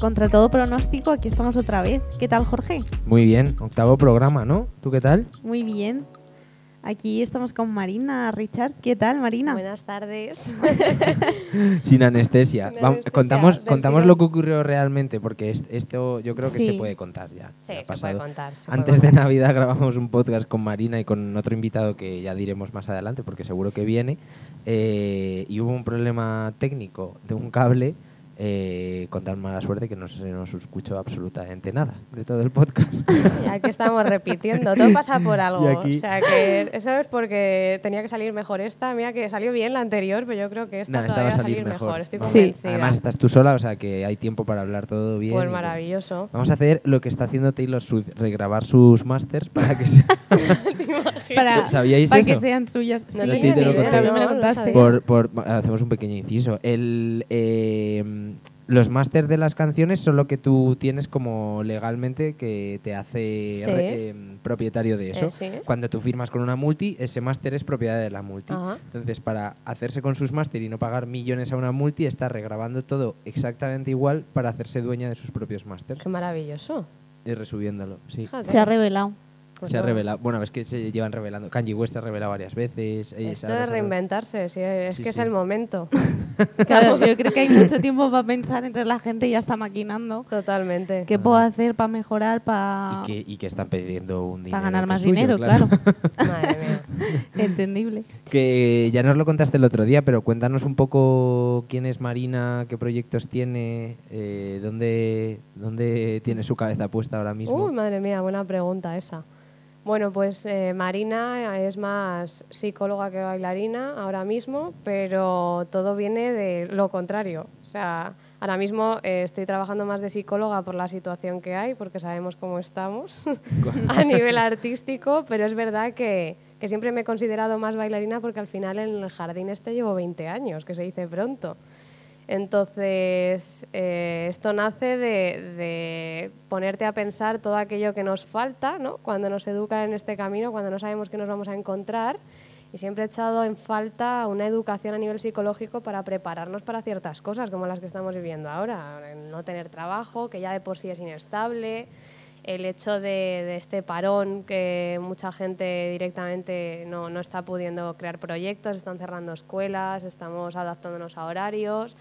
Contra todo pronóstico, aquí estamos otra vez. ¿Qué tal, Jorge? Muy bien, octavo programa, ¿no? ¿Tú qué tal? Muy bien. Aquí estamos con Marina Richard. ¿Qué tal, Marina? Buenas tardes. Sin anestesia. Sin Vamos, anestesia, contamos contamos lo que ocurrió realmente, porque es- esto yo creo que Sí. se puede contar ya. Sí, Ya se puede contar. se Antes puede de contar. Navidad grabamos un podcast con Marina y con otro invitado que ya diremos más adelante, porque seguro que viene. eh, y hubo un problema técnico de un cable. Eh, con tan mala suerte que no se nos escuchó absolutamente nada de todo el podcast. Ya que estamos repitiendo, todo pasa por algo. aquí- O sea, que eso es porque tenía que salir mejor esta. Mira que salió bien la anterior, pero yo creo que esta Nada, esta todavía va a salir salir mejor. mejor. Estoy. Sí. Además estás tú sola, o sea que hay tiempo para hablar todo bien. pues y- maravilloso. Vamos a hacer lo que está haciendo Taylor Swift, regrabar sus masters para que se... Para, ¿Sabíais para eso? que sean suyas. No Sí, te lo conté. Mí me lo no, no contaste. por, por- hacemos un pequeño inciso. El, eh, los másters de las canciones son lo que tú tienes como legalmente que te hace Sí. re- eh, propietario de eso. Eh, sí. Cuando tú firmas con una multi, ese máster es propiedad de la multi. Ajá. Entonces, para hacerse con sus máster y no pagar millones a una multi, está regrabando todo exactamente igual para hacerse dueña de sus propios másters Qué maravilloso. y resubiéndolo. Sí. Se ha revelado. Pues se ha no. revelado. Bueno, es que se llevan revelando. Kanye West se ha revelado varias veces. se Esto ha de reinventarse, sí, es Sí, que sí. es el momento. Claro, yo creo que hay mucho tiempo para pensar, entonces la gente ya está maquinando. Totalmente. ¿Qué puedo hacer para mejorar, para Y que, y que están pidiendo un dinero. ganar que más suyo, dinero? Claro. Madre mía. Entendible. Que ya nos lo contaste el otro día, pero cuéntanos un poco quién es Marina, qué proyectos tiene, eh, dónde, dónde tiene su cabeza puesta ahora mismo. Uy, madre mía, buena pregunta esa. Bueno, pues eh, Marina es más psicóloga que bailarina ahora mismo, pero todo viene de lo contrario. O sea, ahora mismo eh, estoy trabajando más de psicóloga por la situación que hay, porque sabemos cómo estamos a nivel artístico, pero es verdad que, que siempre me he considerado más bailarina porque al final en el jardín este llevo 20 años, que se dice pronto. Entonces, eh, esto nace de, de ponerte a pensar todo aquello que nos falta, ¿no? Cuando nos educan en este camino, cuando no sabemos qué nos vamos a encontrar. Y siempre he echado en falta una educación a nivel psicológico para prepararnos para ciertas cosas, como las que estamos viviendo ahora. No tener trabajo, que ya de por sí es inestable, el hecho de, de este parón que mucha gente directamente no, no está pudiendo crear proyectos, están cerrando escuelas, estamos adaptándonos a horarios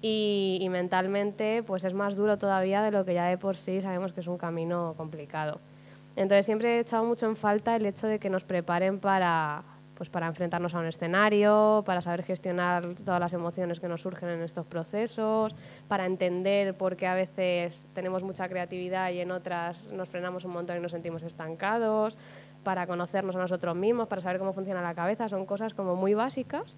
y, mentalmente pues es más duro todavía de lo que ya de por sí sabemos que es un camino complicado. Entonces siempre he echado mucho en falta el hecho de que nos preparen para, pues, para enfrentarnos a un escenario, para saber gestionar todas las emociones que nos surgen en estos procesos, para entender por qué a veces tenemos mucha creatividad y en otras nos frenamos un montón y nos sentimos estancados, para conocernos a nosotros mismos, para saber cómo funciona la cabeza. Son cosas como muy básicas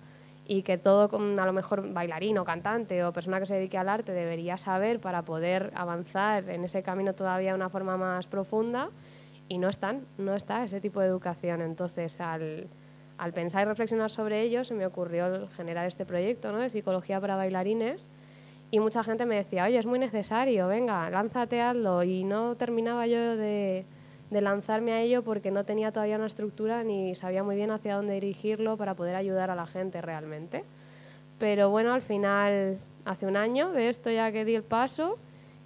y que todo, a lo mejor bailarín o cantante o persona que se dedique al arte debería saber para poder avanzar en ese camino todavía de una forma más profunda y no están, no está ese tipo de educación. Entonces, al, pensar y reflexionar sobre ello, se me ocurrió generar este proyecto ¿no? de psicología para bailarines y mucha gente me decía, oye, es muy necesario, venga, lánzate, hazlo. Y no terminaba yo de, de lanzarme a ello porque no tenía todavía una estructura ni sabía muy bien hacia dónde dirigirlo para poder ayudar a la gente realmente. Pero bueno, al final, hace un año de esto ya que di el paso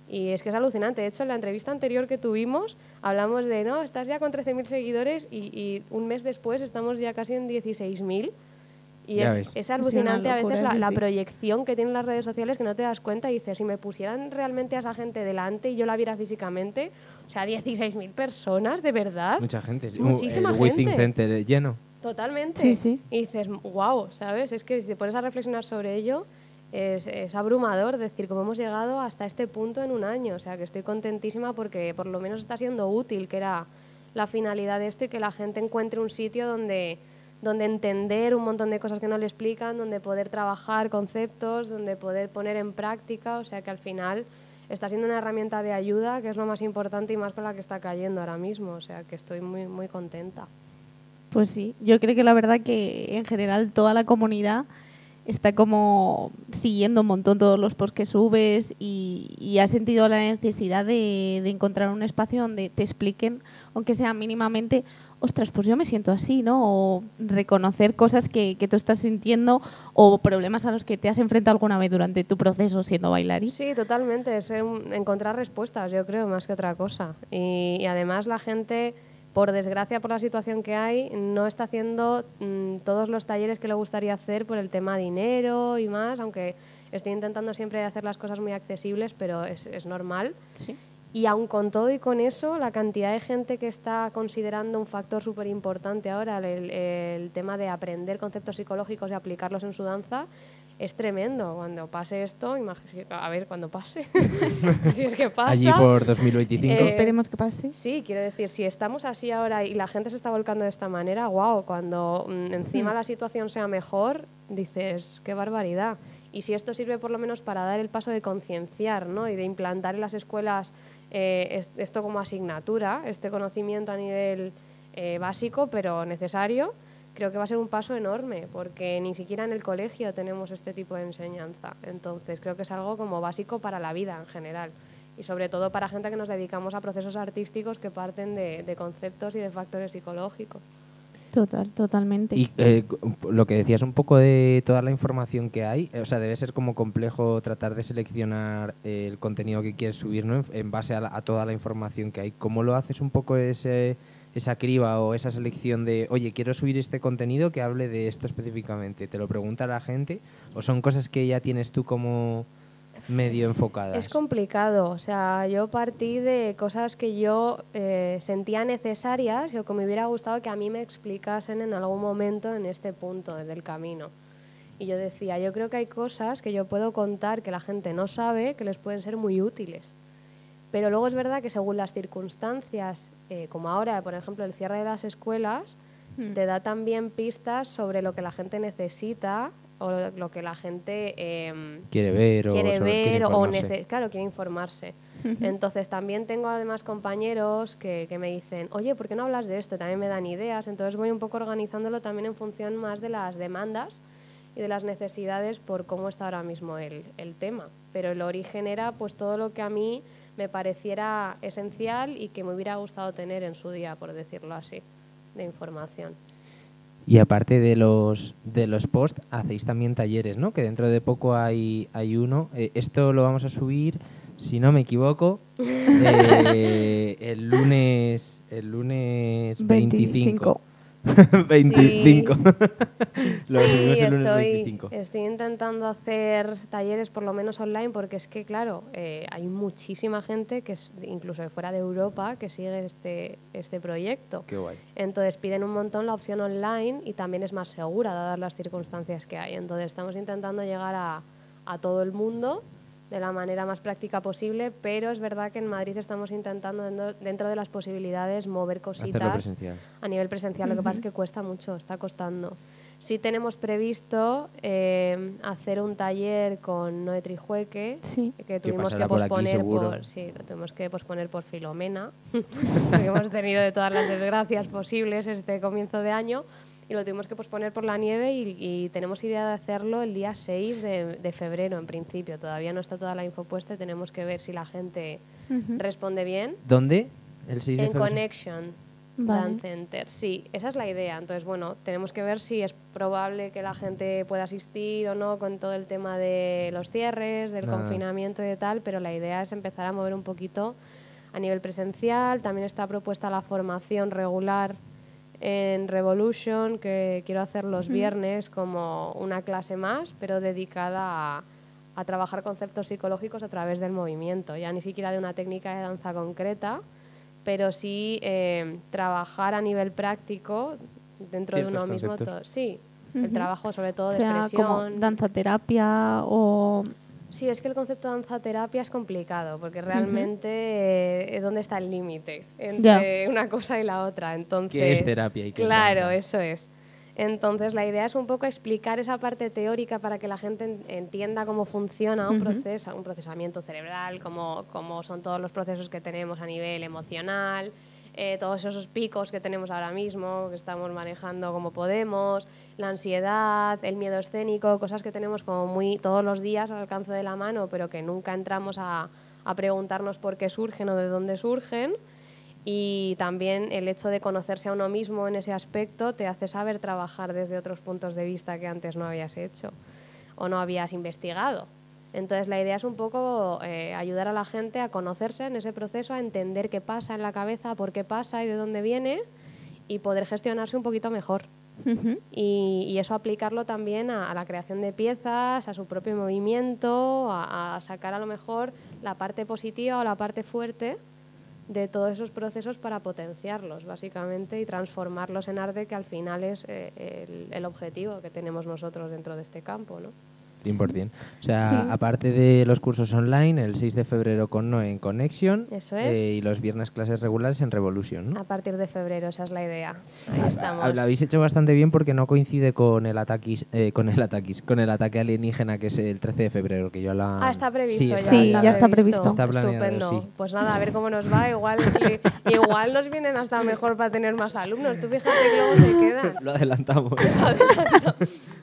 y es que es alucinante. De hecho, en la entrevista anterior que tuvimos hablamos de, no, estás ya con 13.000 seguidores y, y un mes después estamos ya casi en 16.000. Y es, alucinante a veces la, sí, la proyección que tienen las redes sociales que no te das cuenta y dices, si me pusieran realmente a esa gente delante y yo la viera físicamente, o sea, 16.000 personas, de verdad. Mucha gente. Muchísima el Withing gente. Center lleno. Totalmente. Sí, sí. Y dices, wow, ¿sabes? Es que si te pones a reflexionar sobre ello, es, es abrumador decir cómo hemos llegado hasta este punto en un año. O sea, que estoy contentísima porque por lo menos está siendo útil, que era la finalidad de esto, y que la gente encuentre un sitio donde, donde entender un montón de cosas que no le explican, donde poder trabajar conceptos, donde poder poner en práctica. O sea, que al final está siendo una herramienta de ayuda, que es lo más importante y más con la que está cayendo ahora mismo. O sea, que estoy muy, muy contenta. Pues sí, yo creo que la verdad que en general toda la comunidad está como siguiendo un montón todos los posts que subes y, y has sentido la necesidad de, de encontrar un espacio donde te expliquen, aunque sea mínimamente, ostras, pues yo me siento así, ¿no? O reconocer cosas que, que tú estás sintiendo o problemas a los que te has enfrentado alguna vez durante tu proceso siendo bailarín. Sí, totalmente. Es en- encontrar respuestas, yo creo, más que otra cosa. Y, y además la gente, por desgracia, por la situación que hay, no está haciendo mm, todos los talleres que le gustaría hacer por el tema dinero y más, aunque estoy intentando siempre hacer las cosas muy accesibles, pero es, es normal. Sí. Y aun con todo y con eso, la cantidad de gente que está considerando un factor súper importante ahora, el, el tema de aprender conceptos psicológicos y aplicarlos en su danza, es tremendo. Cuando pase esto, a ver, cuando pase, si es que pasa. Allí por 2025. Eh, Esperemos que pase. Sí, quiero decir, si estamos así ahora y la gente se está volcando de esta manera, wow, cuando mm, encima la situación sea mejor, dices, qué barbaridad. Y si esto sirve por lo menos para dar el paso de concienciar ¿no? y de implantar en las escuelas eh, es- esto como asignatura, este conocimiento a nivel eh, básico pero necesario, creo que va a ser un paso enorme, porque ni siquiera en el colegio tenemos este tipo de enseñanza. Entonces, creo que es algo como básico para la vida en general. Y sobre todo para gente que nos dedicamos a procesos artísticos que parten de, de conceptos y de factores psicológicos. Total, totalmente. Y eh, lo que decías un poco de toda la información que hay, eh, o sea, debe ser como complejo tratar de seleccionar eh, el contenido que quieres subir, ¿no? En, en base a, la- a toda la información que hay. ¿Cómo lo haces un poco ese, esa criba o esa selección de, oye, quiero subir este contenido que hable de esto específicamente? ¿Te lo pregunta la gente o son cosas que ya tienes tú como medio enfocadas? Es complicado, o sea, yo partí de cosas que yo eh, sentía necesarias o que me hubiera gustado que a mí me explicasen en algún momento en este punto del camino. Y yo decía, yo creo que hay cosas que yo puedo contar que la gente no sabe que les pueden ser muy útiles. Pero luego es verdad que según las circunstancias, eh, como ahora, por ejemplo, el cierre de las escuelas, Hmm. te da también pistas sobre lo que la gente necesita o lo, que la gente... em, ¿Quiere ver o quiere quiere ver o informarse? nece- claro quiere informarse. Entonces también tengo además compañeros que, que me dicen oye por qué no hablas de esto también me dan ideas entonces voy un poco organizándolo también en función más de las demandas y de las necesidades por cómo está ahora mismo el, el tema. Pero el origen era pues todo lo que a mí me pareciera esencial y que me hubiera gustado tener en su día por decirlo así de información Y aparte de los de los posts, hacéis también talleres, ¿no? Que dentro de poco hay, hay uno. Eh, esto lo vamos a subir, si no me equivoco, eh, el lunes el lunes 25. 25. lo Sí, subimos el lunes estoy, 25. estoy intentando hacer talleres por lo menos online porque es que, claro, eh, hay muchísima gente, que es, incluso de fuera de Europa, que sigue este, este proyecto. Qué guay. Entonces piden un montón la opción online y también es más segura dadas las circunstancias que hay. Entonces estamos intentando llegar a, a todo el mundo de la manera más práctica posible, pero es verdad que en Madrid estamos intentando dentro, dentro de las posibilidades mover cositas a nivel presencial. Lo que pasa es que cuesta mucho, está costando. Sí tenemos previsto eh, hacer un taller con Noé Trijueque, Sí. que tuvimos que por posponer por, sí, lo tuvimos que posponer por Filomena, porque hemos tenido de todas las desgracias posibles este comienzo de año y lo tuvimos que posponer por la nieve y, y tenemos idea de hacerlo el día 6 de, de febrero en principio. Todavía no está toda la info puesta y tenemos que ver si la gente responde bien. ¿Dónde? El 6 de En febrero. Connection Vale. Dance Center, sí, esa es la idea. Entonces, bueno, tenemos que ver si es probable que la gente pueda asistir o no con todo el tema de los cierres, del Nada. confinamiento y tal, pero la idea es empezar a mover un poquito a nivel presencial. También está propuesta la formación regular en Revolution, que quiero hacer los viernes como una clase más, pero dedicada a, a trabajar conceptos psicológicos a través del movimiento, ya ni siquiera de una técnica de danza concreta, pero sí eh, trabajar a nivel práctico dentro de uno mismo. sí, el trabajo sobre todo O de sea, como expresión. danza terapia o... Sí, es que el concepto de danza terapia es complicado, porque realmente eh, ¿dónde está el límite entre una cosa y la otra? Entonces, ¿Qué es terapia y qué es Claro, eso es. Entonces, la idea es un poco explicar esa parte teórica para que la gente en- entienda cómo funciona un, proceso, un procesamiento cerebral, cómo, cómo son todos los procesos que tenemos a nivel emocional, eh, todos esos picos que tenemos ahora mismo, que estamos manejando como podemos, la ansiedad, el miedo escénico, cosas que tenemos como muy todos los días al alcance de la mano, pero que nunca entramos a, a preguntarnos por qué surgen o de dónde surgen. Y también el hecho de conocerse a uno mismo en ese aspecto te hace saber trabajar desde otros puntos de vista que antes no habías hecho o no habías investigado. Entonces la idea es un poco eh, ayudar a la gente a conocerse en ese proceso, a entender qué pasa en la cabeza, por qué pasa y de dónde viene y poder gestionarse un poquito mejor. Y, y eso aplicarlo también a, a la creación de piezas, a su propio movimiento, a, a sacar a lo mejor la parte positiva o la parte fuerte de todos esos procesos para potenciarlos, básicamente, y transformarlos en arte, que al final es eh, el, el objetivo que tenemos nosotros dentro de este campo. ¿no? 100%. O sea, Sí. aparte de los cursos online, el 6 de febrero con Noe en Connection Eso eh, y los viernes clases regulares en Revolution, ¿no? A partir de febrero, esa es la idea. Ahí Ah, estamos. Lo habéis hecho bastante bien porque no coincide con el ataquis, eh, con el ataquis, con el ataque alienígena que es el 13 de febrero, que yo la Ah, está previsto Sí, ya. está- Sí, ya está previsto. Está planeado, Estupendo. sí. Pues nada, a ver cómo nos va. Igual, igual nos vienen hasta mejor para tener más alumnos. Tú fíjate que luego se quedan. Lo adelantamos.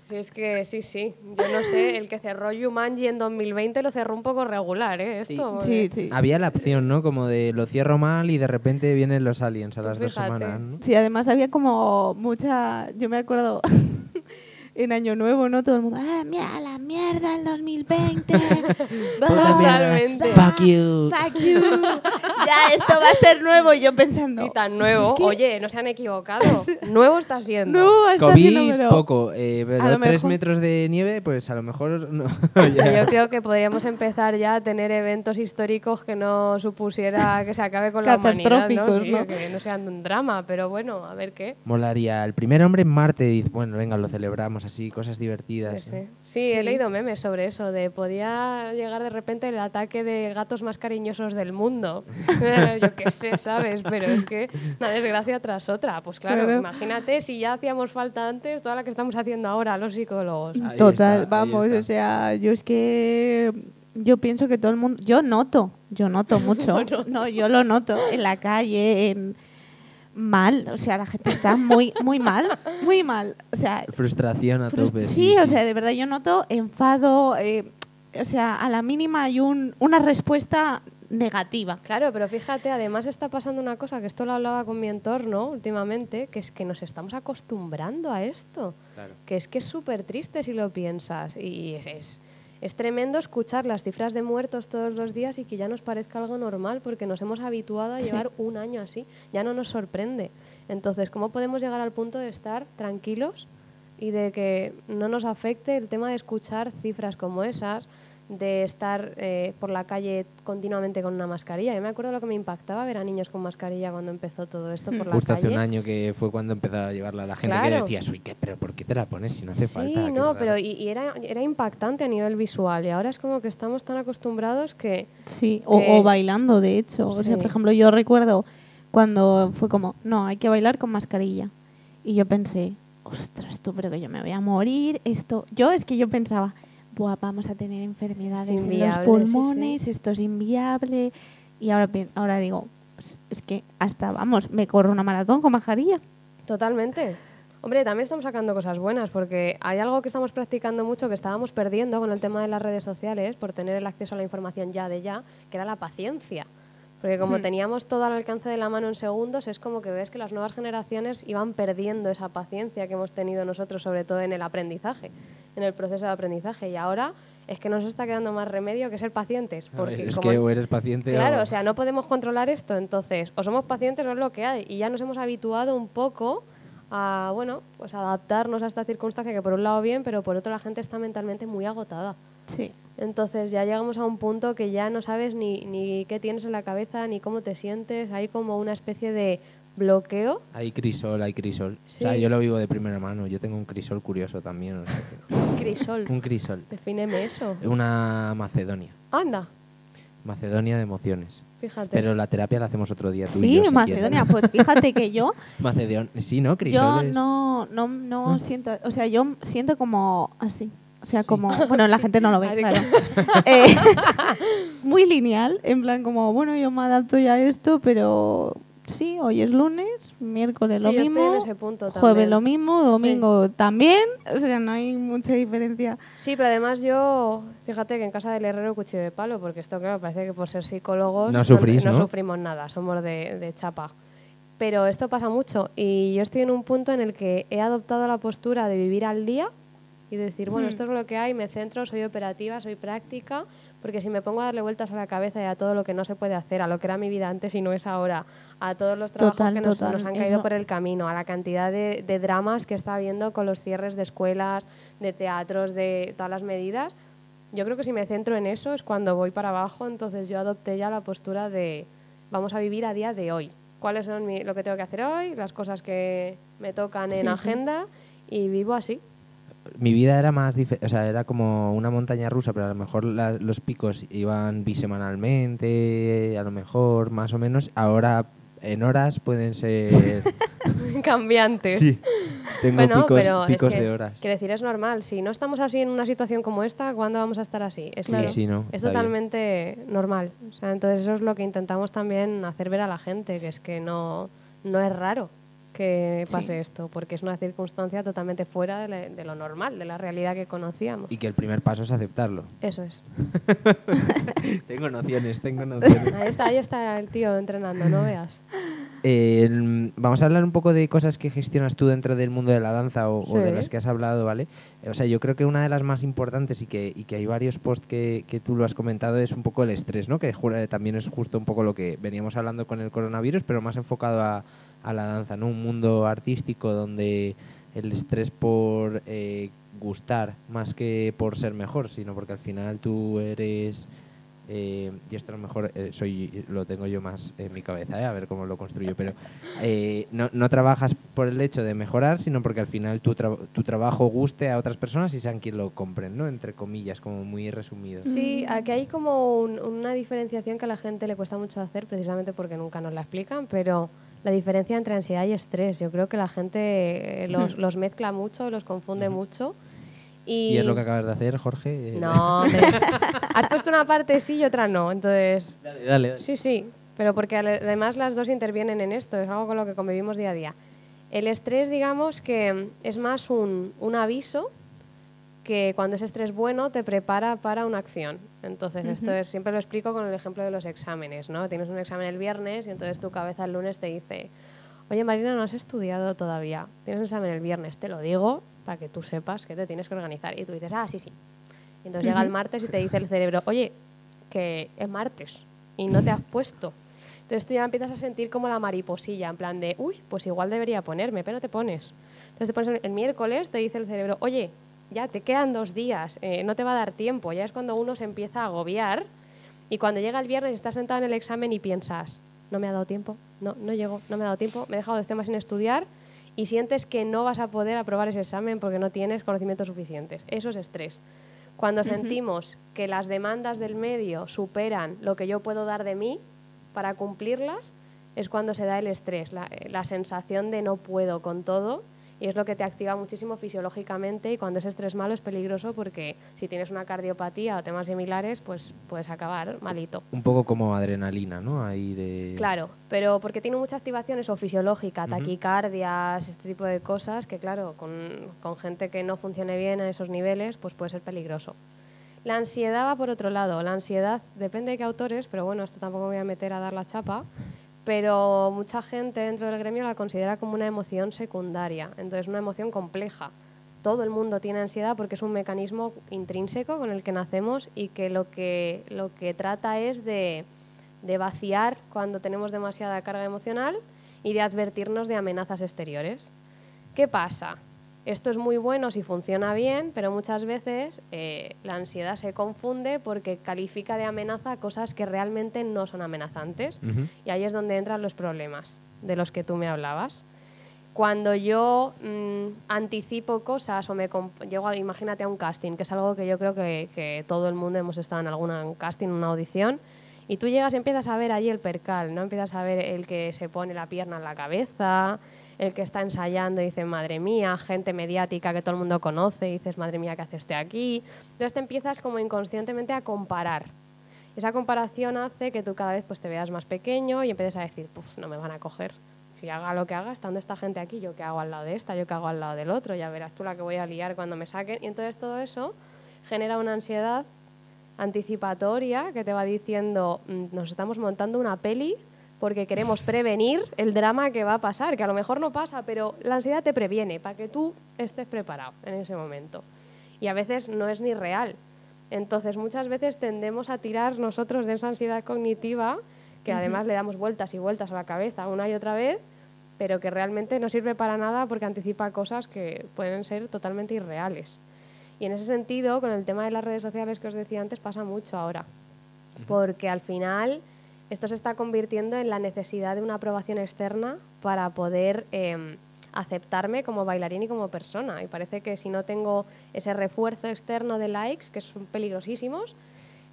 Sí, es que sí, sí. Yo no sé, el que cerró Yumanji en 2020 lo cerró un poco regular, ¿eh? Esto. Sí, porque- sí. Había la opción, ¿no? Como de lo cierro mal y de repente vienen los aliens a Tú las dos semanas, ¿no? Sí, además había como mucha. Yo me acuerdo en Año Nuevo, ¿no? Todo el mundo, ¡ah, mira la mierda el 2020! Puta mierda. Totalmente. Fuck you. ¡Fuck you! ya, esto va a ser nuevo. Y yo pensando. Y tan nuevo. es que- Oye, no se han equivocado. Nuevo está siendo. Está haciendo COVID, poco. Eh, pero A lo tres mejor- metros de nieve, pues a lo mejor no. Yo creo que podríamos empezar ya a tener eventos históricos que no supusiera que se acabe con la humanidad, ¿no? Sí, ¿no? que no sean un drama, pero bueno, a ver qué. Molaría. El primer hombre en Marte, dice, bueno, venga, lo celebramos así, cosas divertidas. Sí, ¿no? sí. Sí, he leído memes sobre eso, de podía llegar de repente el ataque de gatos más cariñosos del mundo. Yo qué sé, ¿sabes? Pero es que una desgracia tras otra. Pues claro, Claro. imagínate si ya hacíamos falta antes toda la que estamos haciendo ahora los psicólogos. Ahí Total, está, vamos, o sea, yo es que yo pienso que todo el mundo, yo noto, yo noto mucho, no, yo lo noto en la calle, en mal, o sea, la gente está muy, muy mal, muy mal, o sea, Frustración a frus- tope. sí, o sea, de verdad yo noto enfado, eh, o sea, a la mínima hay un, una respuesta negativa. Claro, pero fíjate, además está pasando una cosa, que esto lo hablaba con mi entorno últimamente, que es que nos estamos acostumbrando a esto. Claro. Que es que es súper triste si lo piensas. Y es, es, es tremendo escuchar las cifras de muertos todos los días y que ya nos parezca algo normal, porque nos hemos habituado a Sí. llevar un año así. Ya no nos sorprende. Entonces, ¿cómo podemos llegar al punto de estar tranquilos y de que no nos afecte el tema de escuchar cifras como esas? De estar eh, por la calle continuamente con una mascarilla. Yo me acuerdo lo que me impactaba ver a niños con mascarilla cuando empezó todo esto por la Justo calle. hace un año que fue cuando empezaba a llevarla la gente que Claro. decías, uy, ¿qué? ¿pero por qué te la pones si no hace sí, falta? Qué no, raro". pero y, y era, era impactante a nivel visual y ahora es como que estamos tan acostumbrados que Sí, o, Que- o bailando, de hecho. O sea, Sí. por ejemplo, yo recuerdo cuando fue como, no, hay que bailar con mascarilla. Y yo pensé, ostras, tú, pero que yo me voy a morir. Esto, yo es que yo pensaba, Buah, vamos a tener enfermedades en los sí, pulmones, esto es inviable. Y ahora, ahora digo, pues, es que hasta, vamos, me corro una maratón con mascarilla. Totalmente. Hombre, también estamos sacando cosas buenas porque hay algo que estamos practicando mucho que estábamos perdiendo con el tema de las redes sociales por tener el acceso a la información ya de ya, que era la paciencia. Porque como teníamos todo al alcance de la mano en segundos, es como que ves que las nuevas generaciones iban perdiendo esa paciencia que hemos tenido nosotros, sobre todo en el aprendizaje, en el proceso de aprendizaje. Y ahora es que nos está quedando más remedio que ser pacientes. Porque ver, es como- que o eres paciente Claro, o... o sea, no podemos controlar esto, entonces o somos pacientes o es lo que hay. Y ya nos hemos habituado un poco a, bueno, pues adaptarnos a esta circunstancia que por un lado bien, pero por otro la gente está mentalmente muy agotada. Sí. Entonces ya llegamos a un punto que ya no sabes ni, ni qué tienes en la cabeza, ni cómo te sientes. Hay como una especie de bloqueo. Hay crisol, hay crisol. Sí. O sea, yo lo vivo de primera mano. Yo tengo un crisol curioso también. o sea que- Crisol. un crisol. Defíneme eso. Una Macedonia. Anda, Macedonia de emociones. fíjate. Pero la terapia la hacemos otro día tú y Sí, yo, si Macedonia. quieres. Pues fíjate que yo, Macedon Sí, ¿no? yo Crisoles. no, no, no Ah. siento, o sea, yo siento como así. O sea, como, bueno, la gente no lo ve, claro. Eh, muy lineal, en plan como, bueno, yo me adapto ya a esto, pero así, hoy es lunes, miércoles Sí, lo yo estoy mismo, en ese punto jueves también. lo mismo, domingo también, o sea, no hay mucha diferencia. Sí, pero además yo, fíjate que en casa del herrero cuchillo de palo, porque esto, claro, parece que por ser psicólogos No sufrís, ¿no? sufrimos nada, somos de, de chapa. Pero esto pasa mucho y yo estoy en un punto en el que he adoptado la postura de vivir al día y decir, bueno, esto es lo que hay, me centro, soy operativa, soy práctica, porque si me pongo a darle vueltas a la cabeza y a todo lo que no se puede hacer, a lo que era mi vida antes y no es ahora, a todos los trabajos Total, que nos, total, nos han caído eso. por el camino, a la cantidad de, de dramas que está habiendo con los cierres de escuelas, de teatros, de todas las medidas, yo creo que si me centro en eso es cuando voy para abajo, entonces yo adopté ya la postura de vamos a vivir a día de hoy. ¿Cuáles son mi- lo que tengo que hacer hoy? Las cosas que me tocan en sí. agenda y vivo así. Mi vida era más, o sea, era como una montaña rusa, pero a lo mejor la- los picos iban bisemanalmente, a lo mejor más o menos. Ahora en horas pueden ser. Cambiantes. sí, tengo Bueno, picos, pero picos es que, de horas. quiero decir, es normal. Si no estamos así en una situación como esta, ¿cuándo vamos a estar así? Es, Sí, que sí, no, es bien. totalmente normal. O sea, entonces eso es lo que intentamos también hacer ver a la gente, que es que no, no es raro que pase esto, porque es una circunstancia totalmente fuera de, la- de lo normal, de la realidad que conocíamos. Y que el primer paso es aceptarlo. Eso es. tengo nociones, tengo nociones. Ahí está, ahí está el tío entrenando, no veas. Eh, el- vamos a hablar un poco de cosas que gestionas tú dentro del mundo de la danza o, o de las que has hablado, ¿vale? O sea, yo creo que una de las más importantes y que, y que hay varios posts que, que tú lo has comentado es un poco el estrés, ¿no? Que también es justo un poco lo que veníamos hablando con el coronavirus, pero más enfocado a, a la danza, ¿no? Un mundo artístico donde el estrés por eh, gustar más que por ser mejor, sino porque al final tú eres... eh, y esto a lo mejor eh, soy lo tengo yo más en mi cabeza, ¿eh? a ver cómo lo construyo, pero eh, no, no trabajas por el hecho de mejorar, sino porque al final tu, tu trabajo guste a otras personas y sean quien lo compren, ¿no? Entre comillas, como muy resumido. Sí, aquí hay como un- una diferenciación que a la gente le cuesta mucho hacer, precisamente porque nunca nos la explican, pero la diferencia entre ansiedad y estrés. Yo creo que la gente eh, los, los mezcla mucho, los confunde mucho. Y, Y es lo que acabas de hacer, Jorge. Eh, No, has puesto una parte sí y otra no, entonces... Dale, dale, dale. Sí, sí, pero porque además las dos intervienen en esto, es algo con lo que convivimos día a día. El estrés, digamos que es más un, un aviso que cuando es estrés bueno te prepara para una acción. Entonces, esto es, siempre lo explico con el ejemplo de los exámenes, ¿no? Tienes un examen el viernes y entonces tu cabeza el lunes te dice, oye Marina, no has estudiado todavía, tienes un examen el viernes, te lo digo para que tú sepas que te tienes que organizar. Y tú dices, ah, sí, sí. Y entonces llega el martes y te dice el cerebro, oye, que es martes y no te has puesto. Entonces tú ya empiezas a sentir como la mariposilla, en plan de, uy, pues igual debería ponerme, pero no te pones. Entonces te pones el miércoles, te dice el cerebro, oye, ya te quedan dos días, eh, no te va a dar tiempo. Ya es cuando uno se empieza a agobiar y cuando llega el viernes estás sentado en el examen y piensas, no me ha dado tiempo, no, no llego, no me ha dado tiempo, me he dejado dos temas sin estudiar y sientes que no vas a poder aprobar ese examen porque no tienes conocimientos suficientes. Eso es estrés. Cuando sentimos que las demandas del medio superan lo que yo puedo dar de mí para cumplirlas, es cuando se da el estrés, la, eh, la sensación de no puedo con todo y es lo que te activa muchísimo fisiológicamente y cuando es estrés malo es peligroso porque si tienes una cardiopatía o temas similares, pues puedes acabar malito. Un poco como adrenalina, ¿no? Ahí de... Claro, pero porque tiene mucha activación eso fisiológica, taquicardias, este tipo de cosas, que claro, con, con gente que no funcione bien a esos niveles, pues puede ser peligroso. La ansiedad va por otro lado. La ansiedad depende de qué autores, pero bueno, esto tampoco me voy a meter a dar la chapa. Pero mucha gente dentro del gremio la considera como una emoción secundaria, entonces una emoción compleja. Todo el mundo tiene ansiedad porque es un mecanismo intrínseco con el que nacemos y que lo que, lo que trata es de, de vaciar cuando tenemos demasiada carga emocional y de advertirnos de amenazas exteriores. ¿Qué pasa? Esto es muy bueno si funciona bien, pero muchas veces eh, la ansiedad se confunde porque califica de amenaza cosas que realmente no son amenazantes. Ujú. Y ahí es donde entran los problemas de los que tú me hablabas. Cuando yo mm, anticipo cosas o me llego a, imagínate a un casting, que es algo que yo creo que, que todo el mundo hemos estado en algún casting, una audición, y tú llegas y empiezas a ver allí el percal, ¿no? Empiezas a ver el que se pone la pierna en la cabeza, el que está ensayando dice, madre mía, gente mediática que todo el mundo conoce, y dices, madre mía, ¿qué hace este aquí? Entonces te empiezas como inconscientemente a comparar. esa comparación hace que tú cada vez pues, te veas más pequeño y empieces a decir, pues no me van a coger. Si haga lo que haga, estando esta gente aquí, yo que hago al lado de esta, yo que hago al lado del otro, ya verás tú la que voy a liar cuando me saquen. Y entonces todo eso genera una ansiedad anticipatoria que te va diciendo, "Mm, nos estamos montando una peli porque queremos prevenir el drama que va a pasar, que a lo mejor no pasa, pero la ansiedad te previene para que tú estés preparado en ese momento. Y a veces no es ni real. Entonces muchas veces tendemos a tirar nosotros de esa ansiedad cognitiva, que además le damos vueltas y vueltas a la cabeza una y otra vez, pero que realmente no sirve para nada porque anticipa cosas que pueden ser totalmente irreales. Y en ese sentido, con el tema de las redes sociales que os decía antes, pasa mucho ahora. Porque al final esto se está convirtiendo en la necesidad de una aprobación externa para poder eh, aceptarme como bailarín y como persona. Y parece que si no tengo ese refuerzo externo de likes, que son peligrosísimos,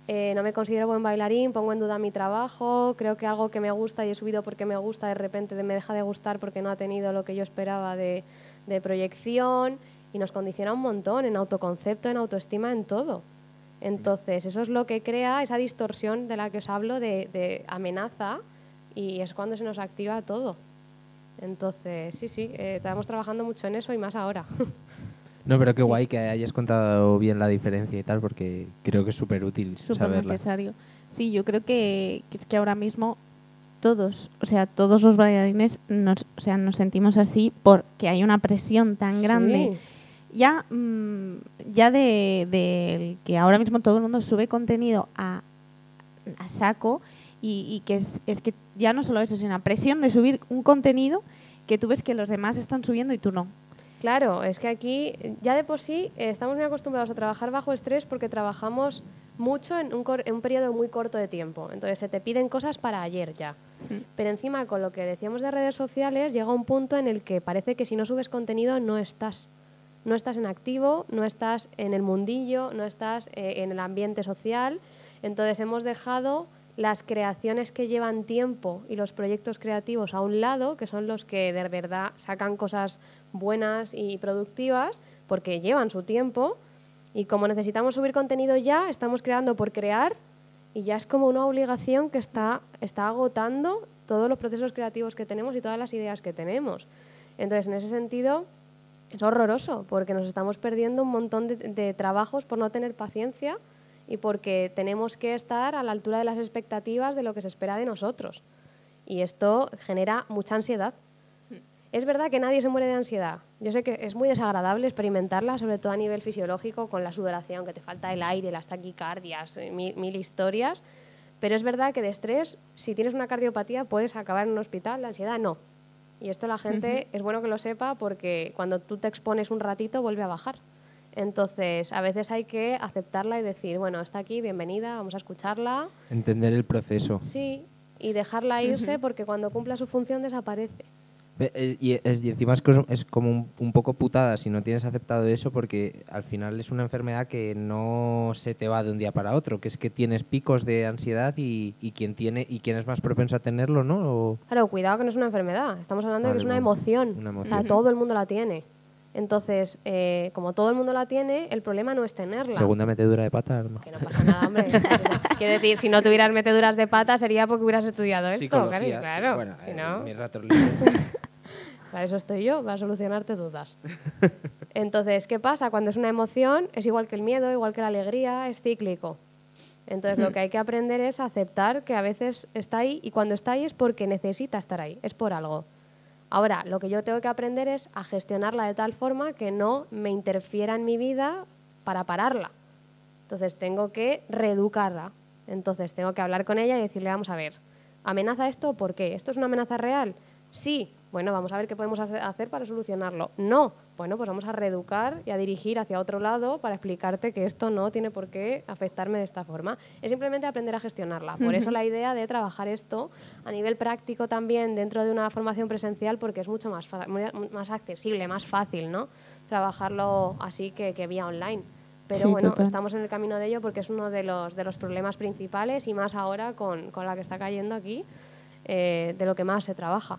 eh, no me considero buen bailarín, pongo en duda mi trabajo, creo que algo que me gusta y he subido porque me gusta, de repente me deja de gustar porque no ha tenido lo que yo esperaba de, de proyección y nos condiciona un montón en autoconcepto, en autoestima, en todo. Entonces, eso es lo que crea esa distorsión de la que os hablo de, de amenaza y es cuando se nos activa todo. Entonces, sí, sí, eh, estamos trabajando mucho en eso y más ahora. No, pero qué Sí. guay que hayas contado bien la diferencia y tal, porque creo que es súper útil súper saberla. necesario. Sí, yo creo que, que es que ahora mismo todos, o sea, todos los bailarines nos, o sea, nos sentimos así porque hay una presión tan grande. Sí. Ya, mm, ya de, de que ahora mismo todo el mundo sube contenido a, a saco y, y que es, es que ya no solo eso, sino la presión de subir un contenido que tú ves que los demás están subiendo y tú no. Claro, es que aquí ya de por sí eh, estamos muy acostumbrados a trabajar bajo estrés porque trabajamos mucho en un, cor- en un periodo muy corto de tiempo. Entonces se te piden cosas para ayer ya. Pero encima con lo que decíamos de redes sociales llega un punto en el que parece que si no subes contenido no estás. No estás en activo, no estás en el mundillo, no estás eh, en el ambiente social. Entonces hemos dejado las creaciones que llevan tiempo y los proyectos creativos a un lado, que son los que de verdad sacan cosas buenas y productivas, porque llevan su tiempo. Y como necesitamos subir contenido ya, estamos creando por crear y ya es como una obligación que está, está agotando todos los procesos creativos que tenemos y todas las ideas que tenemos. Entonces, en ese sentido, es horroroso porque nos estamos perdiendo un montón de, de trabajos por no tener paciencia y porque tenemos que estar a la altura de las expectativas de lo que se espera de nosotros. Y esto genera mucha ansiedad. Es verdad que nadie se muere de ansiedad. Yo sé que es muy desagradable experimentarla, sobre todo a nivel fisiológico, con la sudoración, que te falta el aire, las taquicardias, eh, mil, mil historias. Pero es verdad que de estrés, si tienes una cardiopatía, puedes acabar en un hospital. La ansiedad no. Y esto la gente es bueno que lo sepa porque cuando tú te expones un ratito vuelve a bajar. Entonces, a veces hay que aceptarla y decir, bueno, está aquí, bienvenida, vamos a escucharla. Entender el proceso. Sí, y dejarla irse porque cuando cumpla su función desaparece. Eh, Y, es- y encima es, es como un, un poco putada si no tienes aceptado eso porque al final es una enfermedad que no se te va de un día para otro, que es que tienes picos de ansiedad y, y quien tiene y quién es más propenso a tenerlo, ¿no? O- Claro, cuidado que no es una enfermedad, estamos hablando de Vale, que es una emoción. Una O sea, emoción. todo el mundo la tiene. Entonces, eh, como todo el mundo la tiene, el problema no es tenerla. segunda metedura de pata. mejor. Que no pasa nada, hombre. Quiero decir, si no tuvieras meteduras de pata sería porque hubieras estudiado esto. Psicología, claro, sí, bueno, si eh, no, mis ratos libres. Para eso estoy yo, para solucionarte dudas. Entonces, ¿qué pasa? Cuando es una emoción, es igual que el miedo, igual que la alegría, es cíclico. Entonces, lo que hay que aprender es aceptar que a veces está ahí y cuando está ahí es porque necesita estar ahí, es por algo. Ahora, lo que yo tengo que aprender es a gestionarla de tal forma que no me interfiera en mi vida para pararla. Entonces, tengo que reeducarla. Entonces, tengo que hablar con ella y decirle, vamos a ver, ¿amenaza esto? ¿Por qué? ¿Esto es una amenaza real? Sí. Bueno, vamos a ver qué podemos hace- hacer para solucionarlo. No. Bueno, pues vamos a reeducar y a dirigir hacia otro lado para explicarte que esto no tiene por qué afectarme de esta forma. Es simplemente aprender a gestionarla. Por eso la idea de trabajar esto a nivel práctico también dentro de una formación presencial porque es mucho más, más accesible, más fácil, ¿no? Trabajarlo así que, que vía online. Pero Sí, bueno, total. estamos en el camino de ello porque es uno de los, de los problemas principales y más ahora con, con la que está cayendo aquí, eh, de lo que más se trabaja.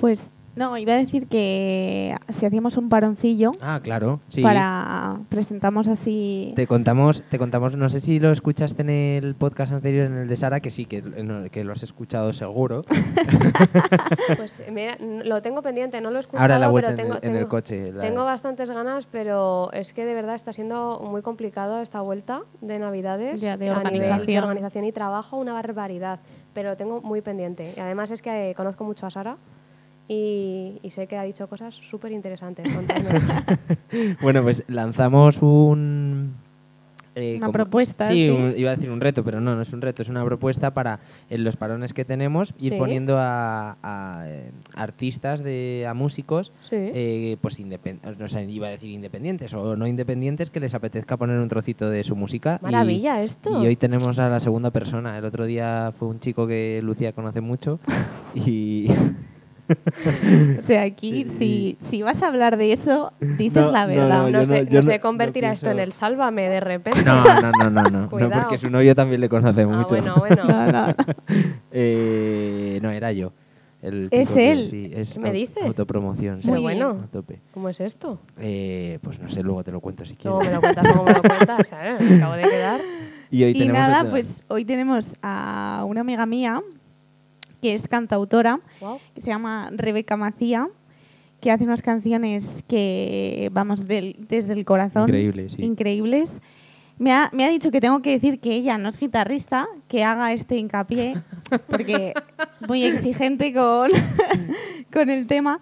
Pues No, iba a decir que si hacíamos un paroncillo Ah, claro, sí. para presentamos así. Te contamos, te contamos, no sé si lo escuchaste en el podcast anterior, en el de Sara, que sí, que, que lo has escuchado seguro. Pues mira, lo tengo pendiente, no lo he escuchado, Ahora la vuelta pero en tengo, el, en el tengo- coche. la- tengo bastantes ganas, pero es que de verdad está siendo muy complicado esta vuelta de Navidades. Ya, de a nivel de organización y trabajo, una barbaridad. Pero lo tengo muy pendiente. Y además es que eh, conozco mucho a Sara y, y sé que ha dicho cosas súper interesantes. Bueno, pues lanzamos un... eh, Una como- propuesta, Sí, sí. un- iba a decir un reto, pero no, no es un reto, es una propuesta para en los parones que tenemos ir Sí. poniendo a, a, eh, artistas, de, a músicos, Sí. eh, pues independ- no sé, iba a decir independientes o no independientes, que les apetezca poner un trocito de su música. y- Maravilla esto. Y hoy tenemos a la segunda persona. El otro día fue un chico que Lucía conoce mucho y... O sea, aquí, si, si vas a hablar de eso, dices No, la no, verdad. no, no, no- no sé no- convertir no a esto en el sálvame de repente. No, no, no, no, no, no, Cuidado. porque su novio también le conoce Ah, mucho. bueno, bueno. No, no, no. Eh, no, era yo. El Es chico que- él. sí, es ¿Qué me dices? Autopromoción. Pero sí, bueno. a tope. ¿Cómo es esto? Eh, pues no sé, luego te lo cuento si quieres. me lo cuentas, luego me lo cuentas. ¿sabes? Me acabo de quedar. Y hoy Y nada, pues hoy tenemos a una amiga mía que es cantautora, Wow. que se llama Rebeca Macía, que hace unas canciones que, vamos, del- desde el corazón. Increíble, sí. Increíbles. Me ha, me ha dicho que tengo que decir que ella no es guitarrista, que haga este hincapié, porque muy exigente con, con el tema.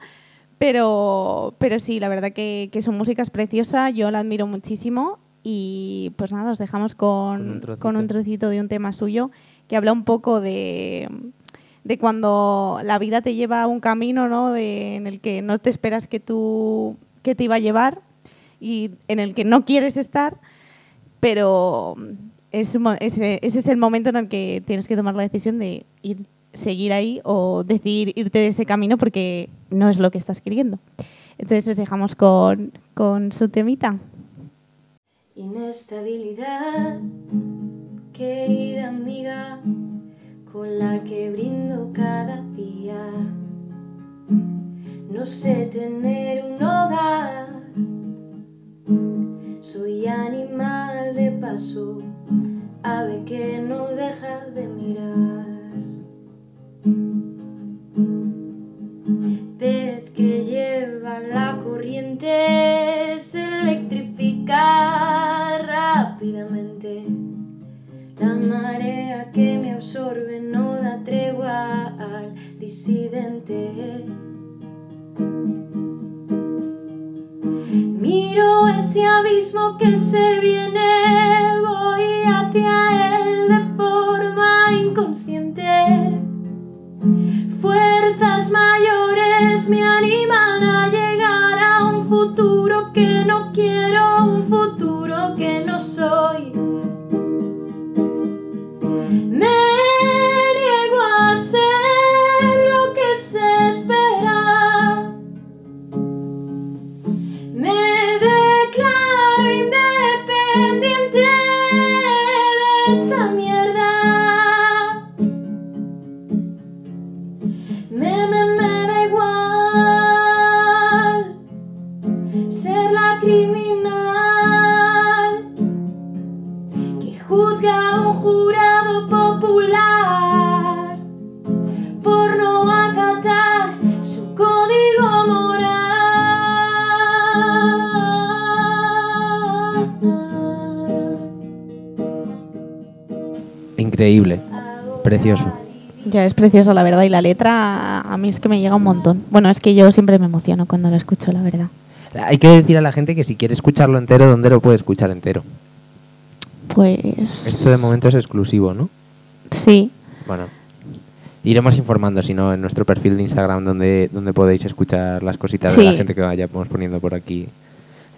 Pero, pero sí, la verdad que, que su música es preciosa, yo la admiro muchísimo. Y pues nada, os dejamos Con un con, trocito. con un trocito de un tema suyo que habla un poco de, de cuando la vida te lleva a un camino ¿no? en el que no te esperas que, tú, que te iba a llevar y en el que no quieres estar, pero es ese, ese es el momento en el que tienes que tomar la decisión de ir, seguir ahí o decidir irte de ese camino porque no es lo que estás queriendo. Entonces os dejamos con, con su temita. Inestabilidad, querida amiga, con la que brindo cada día. No sé tener un hogar, soy animal de paso, ave que no deja de mirar. Pez que lleva la corriente se electrifica rápidamente. La marea que me absorbe no da tregua al disidente. Miro ese abismo que se viene, voy hacia él de forma inconsciente. Fuerzas mayores me animan a llegar a un futuro que no quiero, un futuro que no soy. Es precioso, la verdad, y la letra a mí es que me llega un montón. Bueno, es que yo siempre me emociono cuando lo escucho, la verdad. Hay que decir a la gente que si quiere escucharlo entero, ¿dónde lo puede escuchar entero? Pues Esto de momento es exclusivo, ¿no? sí, Bueno, iremos informando, si no, en nuestro perfil de Instagram, donde, donde podéis escuchar las cositas de la gente que vayamos poniendo por aquí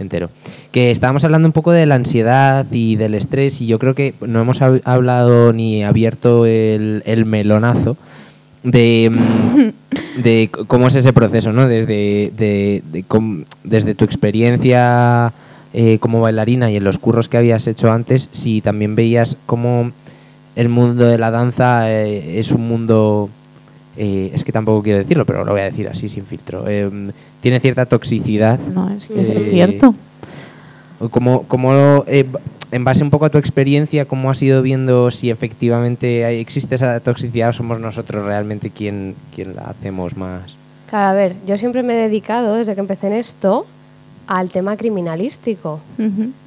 entero. Que estábamos hablando un poco de la ansiedad y del estrés, y yo creo que no hemos hab- hablado ni abierto el, el melonazo de, mm, de cómo es ese proceso, ¿no? Desde, de- de cómo- desde tu experiencia eh, como bailarina y en los curros que habías hecho antes, si también veías cómo el mundo de la danza eh, es un mundo eh, es que tampoco quiero decirlo, pero lo voy a decir así sin filtro, em, tiene cierta toxicidad. No, es que eso es Eh, cierto. Como, como eh, en base un poco a tu experiencia, ¿cómo has ido viendo si efectivamente hay- existe esa toxicidad o somos nosotros realmente quien, quien la hacemos más? Claro, a ver, yo siempre me he dedicado, desde que empecé en esto, al tema criminalístico.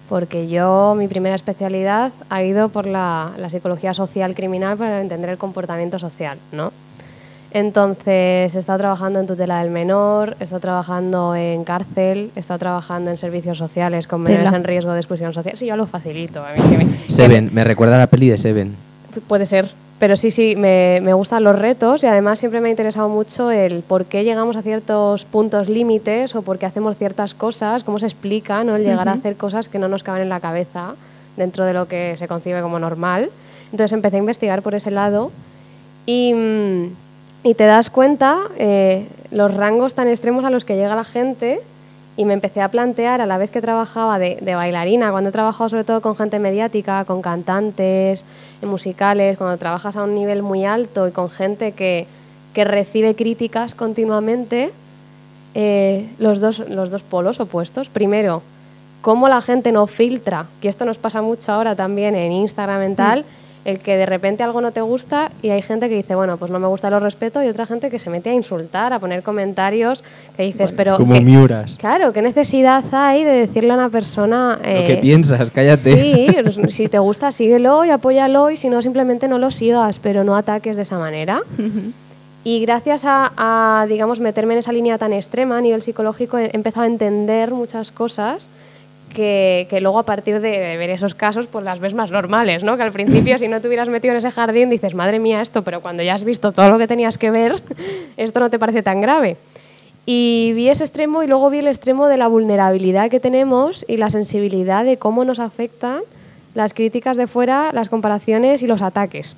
Porque yo, mi primera especialidad ha ido por la, la psicología social criminal para entender el comportamiento social, ¿no? Entonces, he estado trabajando en tutela del menor, he estado trabajando en cárcel, he estado trabajando en servicios sociales con menores en riesgo de exclusión social. Sí, yo lo facilito. A mí, que me- que Seven, me recuerda a la peli de Seven. Puede ser. Pero sí, sí, me, me gustan los retos y además siempre me ha interesado mucho el por qué llegamos a ciertos puntos límites o por qué hacemos ciertas cosas, cómo se explica ¿no? el llegar a Ujú. hacer cosas que no nos caben en la cabeza dentro de lo que se concibe como normal. Entonces empecé a investigar por ese lado y, mm, y te das cuenta eh, los rangos tan extremos a los que llega la gente y me empecé a plantear a la vez que trabajaba de, de bailarina, cuando he trabajado sobre todo con gente mediática, con cantantes, en musicales, cuando trabajas a un nivel muy alto y con gente que, que recibe críticas continuamente, eh, los, dos, los dos polos opuestos. Primero, cómo la gente no filtra, que esto nos pasa mucho ahora también en Instagram en tal, el que de repente algo no te gusta y hay gente que dice, bueno, pues no me gusta, lo respeto, y otra gente que se mete a insultar, a poner comentarios que dices, pero... es como ¿qué- Miuras. Claro, ¿qué necesidad hay de decirle a una persona... Lo que eh, piensas, cállate. Sí, pues, si te gusta, síguelo y apóyalo, y si no, simplemente no lo sigas, pero no ataques de esa manera. Y gracias a, a, digamos, meterme en esa línea tan extrema a nivel psicológico, he empezado a entender muchas cosas que, que luego a partir de ver esos casos, pues las ves más normales, ¿no? Que al principio, si no te hubieras metido en ese jardín, dices, madre mía, esto, pero cuando ya has visto todo lo que tenías que ver, esto no te parece tan grave. Y vi ese extremo y luego vi el extremo de la vulnerabilidad que tenemos y la sensibilidad de cómo nos afectan las críticas de fuera, las comparaciones y los ataques.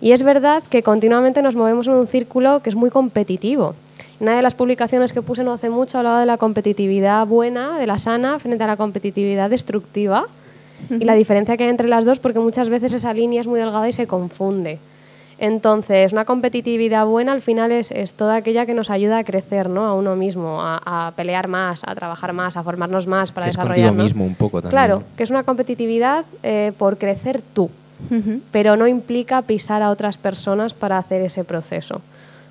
Y es verdad que continuamente nos movemos en un círculo que es muy competitivo. Una de las publicaciones que puse no hace mucho hablaba de la competitividad buena, de la sana, frente a la competitividad destructiva y la diferencia que hay entre las dos, porque muchas veces esa línea es muy delgada y se confunde. Entonces, una competitividad buena al final es, es toda aquella que nos ayuda a crecer ¿no? a uno mismo, a, a pelear más, a trabajar más, a formarnos más para Que es contigo desarrollarnos. mismo un poco también. Claro, que es una competitividad eh, por crecer tú pero no implica pisar a otras personas para hacer ese proceso.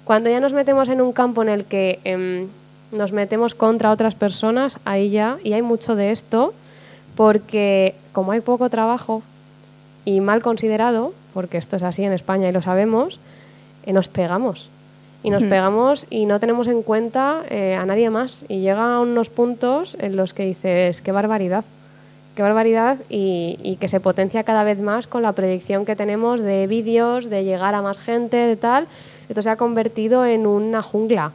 Cuando ya nos metemos en un campo en el que em, nos metemos contra otras personas, ahí ya, y hay mucho de esto, porque como hay poco trabajo y mal considerado, porque esto es así en España y lo sabemos, eh, nos pegamos. Y nos pegamos y no tenemos en cuenta eh, a nadie más. Y llega a unos puntos en los que dices, qué barbaridad qué barbaridad y, y que se potencia cada vez más con la proyección que tenemos de vídeos, de llegar a más gente, de tal. Esto se ha convertido en una jungla.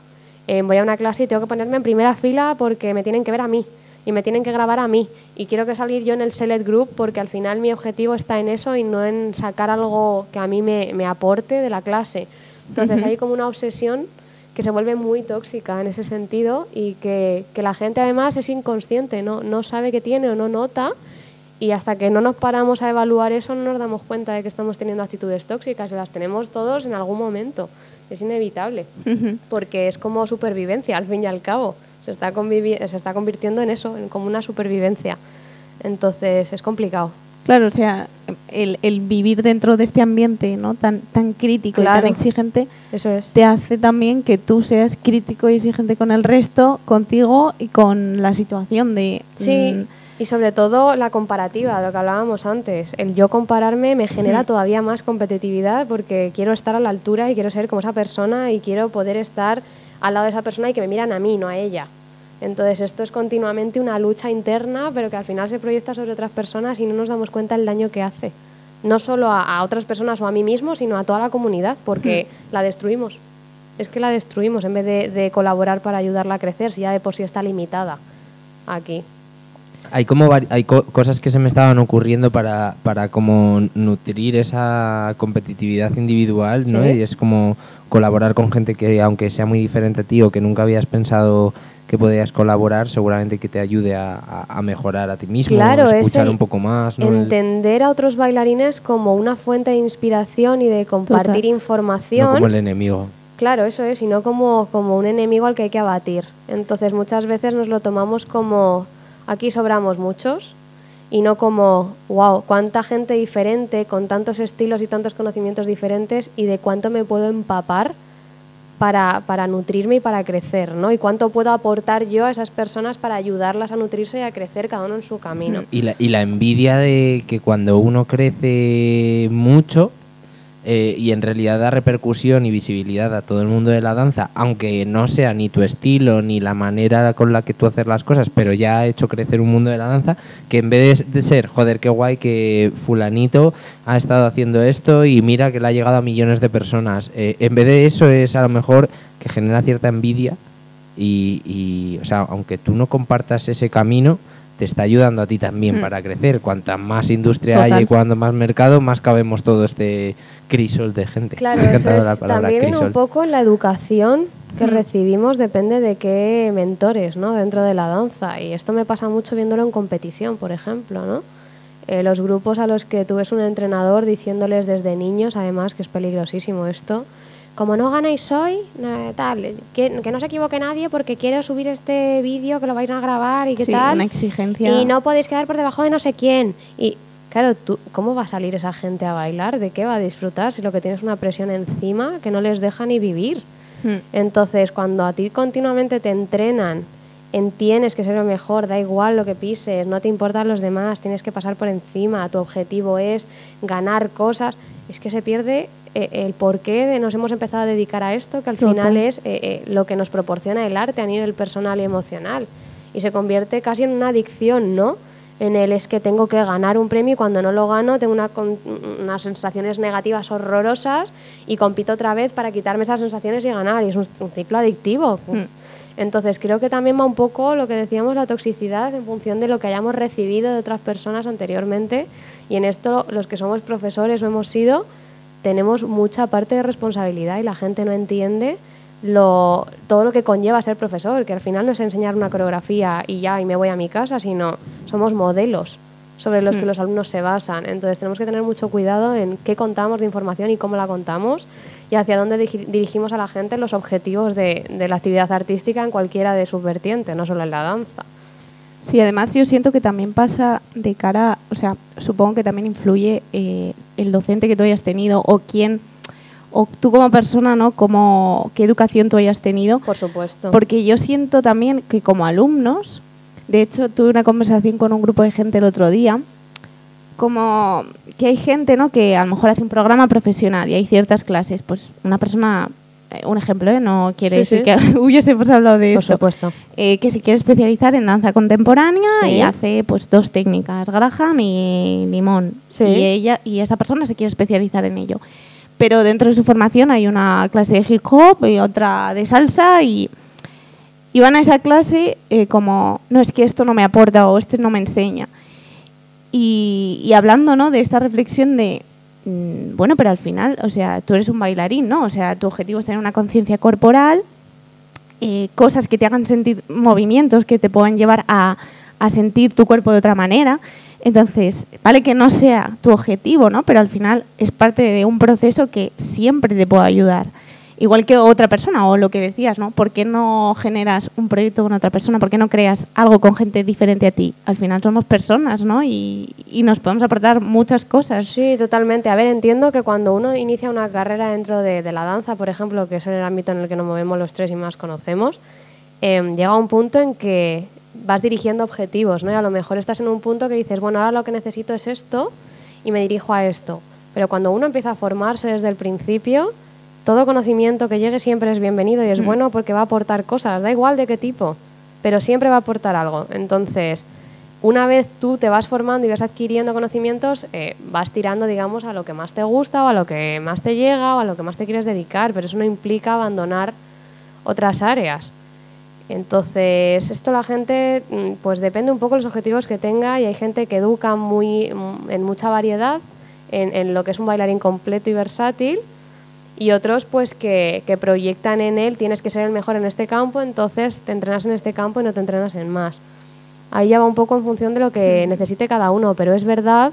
Eh, voy a una clase y tengo que ponerme en primera fila porque me tienen que ver a mí y me tienen que grabar a mí y quiero que salir yo en el select group porque al final mi objetivo está en eso y no en sacar algo que a mí me, me aporte de la clase. Entonces hay como una obsesión que se vuelve muy tóxica en ese sentido y que, que la gente además es inconsciente, ¿no? no sabe que tiene o no nota y hasta que no nos paramos a evaluar eso no nos damos cuenta de que estamos teniendo actitudes tóxicas las tenemos todos en algún momento. Es inevitable porque es como supervivencia al fin y al cabo. Se está, se está convirtiendo en eso, en como una supervivencia. Entonces es complicado. Claro, o sea, el, el vivir dentro de este ambiente ¿no? tan, tan crítico y tan exigente Eso es. te hace también que tú seas crítico y exigente con el resto, contigo y con la situación de... Sí, mm, y sobre todo la comparativa, lo que hablábamos antes. El yo compararme me genera todavía más competitividad porque quiero estar a la altura y quiero ser como esa persona y quiero poder estar al lado de esa persona y que me miran a mí, no a ella. Entonces esto es continuamente una lucha interna, pero que al final se proyecta sobre otras personas y no nos damos cuenta del daño que hace. No solo a, a otras personas o a mí mismo, sino a toda la comunidad, porque la destruimos. Es que la destruimos en vez de, de colaborar para ayudarla a crecer, si ya de por sí está limitada aquí. Hay como hay co- cosas que se me estaban ocurriendo para, para como nutrir esa competitividad individual, ¿no? Sí. Y es como colaborar con gente que aunque sea muy diferente a ti o que nunca habías pensado que podías colaborar, seguramente que te ayude a, a- mejorar a ti mismo, Claro, es escuchar el un poco más, ¿no? Entender a otros bailarines como una fuente de inspiración y de compartir Total. no información. como el enemigo. Claro, eso es, y no como, como un enemigo al que hay que abatir. Entonces muchas veces nos lo tomamos como aquí sobramos muchos y no como, wow, cuánta gente diferente, con tantos estilos y tantos conocimientos diferentes y de cuánto me puedo empapar para, para nutrirme y para crecer, ¿no? Y cuánto puedo aportar yo a esas personas para ayudarlas a nutrirse y a crecer cada uno en su camino. Y la, y la envidia de que cuando uno crece mucho eh, y en realidad da repercusión y visibilidad a todo el mundo de la danza, aunque no sea ni tu estilo ni la manera con la que tú haces las cosas, pero ya ha hecho crecer un mundo de la danza, que en vez de, ser, joder, qué guay que fulanito ha estado haciendo esto y mira que le ha llegado a millones de personas, eh, en vez de eso es a lo mejor que genera cierta envidia y, y, o sea, aunque tú no compartas ese camino, te está ayudando a ti también Mm. para crecer. Cuanta más industria Total. haya y cuanto más mercado, más cabemos todo este crisol de gente. Claro, Me eso es, la palabra también viene crisol. un poco en la educación que Mm. recibimos, depende de qué mentores ¿no? dentro de la danza. Y esto me pasa mucho viéndolo en competición, por ejemplo. ¿no? Eh, los grupos a los que tú ves un entrenador diciéndoles desde niños, además, que es peligrosísimo esto, como no ganáis hoy, eh, tal, que, que no se equivoque nadie porque quiero subir este vídeo que lo vais a grabar y qué Sí, tal. una exigencia. Y no podéis quedar por debajo de no sé quién. Y claro, tú, ¿cómo va a salir esa gente a bailar? ¿De qué va a disfrutar si lo que tienes es una presión encima que no les deja ni vivir? Mm. Entonces, cuando a ti continuamente te entrenan en tienes que ser lo mejor, da igual lo que pises, no te importan los demás, tienes que pasar por encima, tu objetivo es ganar cosas, es que se pierde eh, el porqué de nos hemos empezado a dedicar a esto, que al Total. final es eh, eh, lo que nos proporciona el arte a nivel personal y emocional. Y se convierte casi en una adicción, ¿no? En el es que tengo que ganar un premio y cuando no lo gano tengo una unas sensaciones negativas horrorosas y compito otra vez para quitarme esas sensaciones y ganar. Y es un, un ciclo adictivo. Mm. Entonces creo que también va un poco lo que decíamos, la toxicidad en función de lo que hayamos recibido de otras personas anteriormente. Y en esto los que somos profesores o hemos sido, tenemos mucha parte de responsabilidad y la gente no entiende lo, todo lo que conlleva ser profesor, que al final no es enseñar una coreografía y ya y me voy a mi casa, sino somos modelos sobre los que Mm. los alumnos se basan. Entonces tenemos que tener mucho cuidado en qué contamos de información y cómo la contamos y hacia dónde dirigimos a la gente los objetivos de, de la actividad artística en cualquiera de sus vertientes, no solo en la danza. Sí, además yo siento que también pasa de cara, o sea, supongo que también influye eh, el docente que tú hayas tenido o quién, o tú como persona, ¿no? Como, qué educación tú hayas tenido. Por supuesto. Porque yo siento también que como alumnos, de hecho tuve una conversación con un grupo de gente el otro día, como que hay gente ¿no? que a lo mejor hace un programa profesional y hay ciertas clases, pues una persona, un ejemplo, ¿eh? no quiere Sí, decir sí. que hubiésemos hablado de Por esto, supuesto. eh, que se quiere especializar en danza contemporánea Sí. y hace pues dos técnicas, Graham y Limón. Y ella y esa persona se quiere especializar en ello. Pero dentro de su formación hay una clase de hip hop y otra de salsa y, y van a esa clase eh, como, no es que esto no me aporta o esto no me enseña. Y, y hablando ¿no? de esta reflexión de, bueno, pero al final, o sea, tú eres un bailarín, ¿no? O sea, tu objetivo es tener una conciencia corporal, eh, cosas que te hagan sentir movimientos que te puedan llevar a, a sentir tu cuerpo de otra manera. Entonces, vale que no sea tu objetivo, ¿no? Pero al final es parte de un proceso que siempre te puede ayudar. Igual que otra persona, o lo que decías, ¿no? ¿Por qué no generas un proyecto con otra persona? ¿Por qué no creas algo con gente diferente a ti? Al final somos personas, ¿no? Y, y nos podemos aportar muchas cosas. Sí, totalmente. A ver, entiendo que cuando uno inicia una carrera dentro de, de la danza, por ejemplo, que es el ámbito en el que nos movemos los tres y más conocemos, em, llega un punto en que vas dirigiendo objetivos, ¿no? Y a lo mejor estás en un punto que dices, bueno, ahora lo que necesito es esto y me dirijo a esto. Pero cuando uno empieza a formarse desde el principio, todo conocimiento que llegue siempre es bienvenido y es bueno porque va a aportar cosas, da igual de qué tipo, pero siempre va a aportar algo. Entonces, una vez tú te vas formando y vas adquiriendo conocimientos, eh, vas tirando, digamos, a lo que más te gusta o a lo que más te llega o a lo que más te quieres dedicar, pero eso no implica abandonar otras áreas. Entonces, esto la gente, mm, pues depende un poco de los objetivos que tenga y hay gente que educa muy, mm, en mucha variedad, en, en lo que es un bailarín completo y versátil, y otros pues que, que proyectan en él, tienes que ser el mejor en este campo, entonces te entrenas en este campo y no te entrenas en más. Ahí ya va un poco en función de lo que necesite cada uno, pero es verdad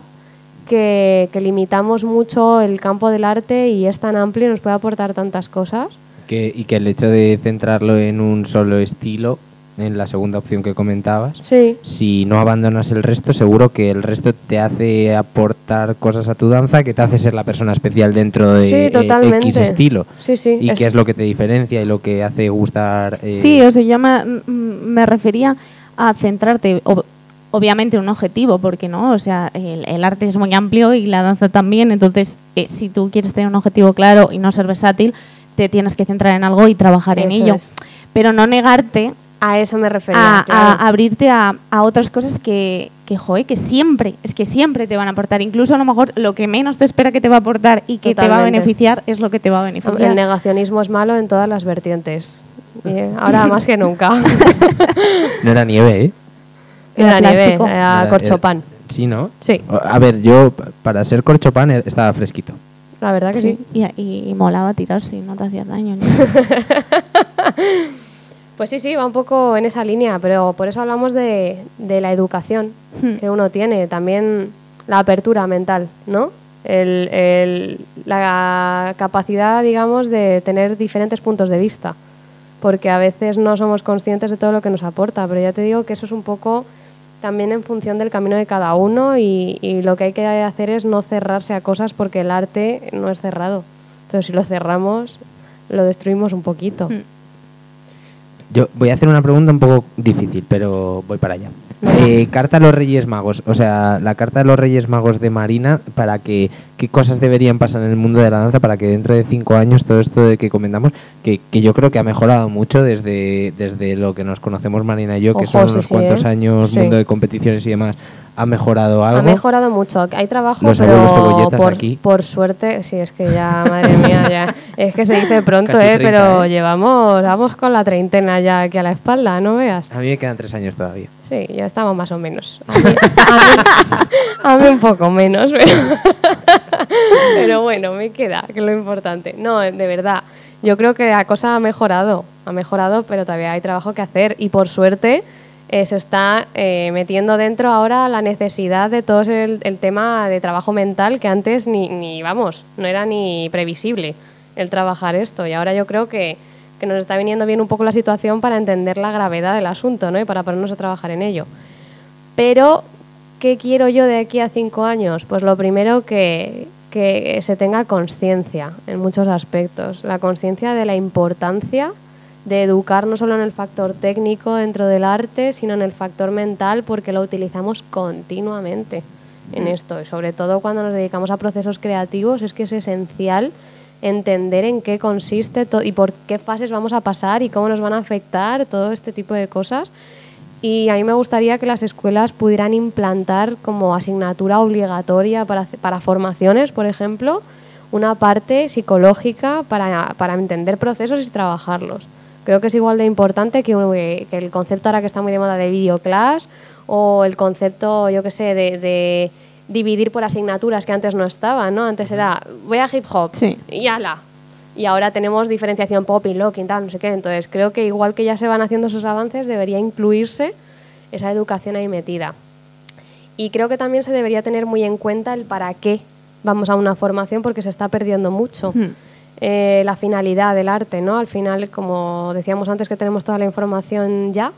que, que limitamos mucho el campo del arte y es tan amplio y nos puede aportar tantas cosas Que, y que el hecho de centrarlo en un solo estilo, en la segunda opción que comentabas, Sí, si no abandonas el resto, seguro que el resto te hace aportar cosas a tu danza, que te hace ser la persona especial dentro de Sí, eh. X estilo. sí, sí. Y es- que es lo que te diferencia y lo que hace gustar. eh, Sí, o sea, yo me, mm, me refería a centrarte, ob- obviamente, en un objetivo, porque no, o sea, el, el arte es muy amplio y la danza también, entonces, eh, si tú quieres tener un objetivo claro y no ser versátil, te tienes que centrar en algo y trabajar en ello. es. Pero no negarte A eso me refería. a, claro. a abrirte a, a otras cosas que, que, joder, que siempre, es que siempre te van a aportar. Incluso a lo mejor lo que menos te espera que te va a aportar y que te va a beneficiar es lo que te va a El beneficiar. negacionismo es malo en todas las vertientes. Eh, ahora más que nunca. No era nieve, ¿eh? Era Era nieve, era Era- corchopán. Sí, ¿no? Sí, A ver, yo, pa- para ser corchopán, eh, estaba fresquito. la verdad que sí. Sí, y, y- y molaba tirarse, no te hacía daño. ni- Pues sí, sí, va un poco en esa línea, pero por eso hablamos de, de la educación Hmm. que uno tiene, también la apertura mental, ¿no? El- el- la capacidad, digamos, de tener diferentes puntos de vista, porque a veces no somos conscientes de todo lo que nos aporta, pero ya te digo que eso es un poco también en función del camino de cada uno y, y lo que hay que hacer es no cerrarse a cosas porque el arte no es cerrado. Entonces, si lo cerramos, lo destruimos un poquito. Hmm. Yo voy a hacer una pregunta un poco difícil, pero voy para allá. Eh, carta a los Reyes Magos, o sea, la carta de los Reyes Magos de Marina, para que qué cosas deberían pasar en el mundo de la danza para que dentro de cinco años todo esto de que comentamos, que, que yo creo que ha mejorado mucho desde, desde lo que nos conocemos Marina y yo, que Ojo, son unos sí, cuantos ¿eh? años, Sí. mundo de competiciones y demás, ha mejorado algo. Ha mejorado mucho. Hay trabajo, Los pero cebolletas por, aquí. por suerte, sí, es que ya, madre mía, ya. Es que se dice pronto, ¿eh? 30, pero ¿eh? llevamos, vamos con la treintena ya aquí a la espalda, ¿no veas? A mí me quedan tres años todavía. Sí, ya estamos más o menos. A mí, a mí- a mí un poco menos, pero, pero bueno, me queda, que es lo importante. No, de verdad, yo creo que la cosa ha mejorado, ha mejorado, pero todavía hay trabajo que hacer y por suerte eh, se está eh, metiendo dentro ahora la necesidad de todo el, tema de trabajo mental que antes ni, ni, vamos, no era ni previsible el trabajar esto y ahora yo creo que, que nos está viniendo bien un poco la situación para entender la gravedad del asunto ¿no? y para ponernos a trabajar en ello. Pero, ¿qué quiero yo de aquí a cinco años? Pues lo primero que, que se tenga conciencia en muchos aspectos. La conciencia de la importancia de educar no solo en el factor técnico dentro del arte, sino en el factor mental, porque lo utilizamos continuamente en esto. Y sobre todo cuando nos dedicamos a procesos creativos, es que es esencial entender en qué consiste y por qué fases vamos a pasar y cómo nos van a afectar todo este tipo de cosas. Y a mí me gustaría que las escuelas pudieran implantar como asignatura obligatoria para, para formaciones, por ejemplo, una parte psicológica para, para entender procesos y trabajarlos. Creo que es igual de importante que, un- que el concepto ahora que está muy de moda de videoclass o el concepto, yo qué sé, de, de dividir por asignaturas que antes no estaban, ¿no? Antes era, voy a hip hop Sí. y ala. Y ahora tenemos diferenciación popping, locking, tal, no sé qué. Entonces creo que igual que ya se van haciendo esos avances, debería incluirse esa educación ahí metida. Y creo que también se debería tener muy en cuenta el para qué vamos a una formación porque se está perdiendo mucho. Hmm. Eh, la finalidad del arte, ¿no? Al final, como decíamos antes que tenemos toda la información ya,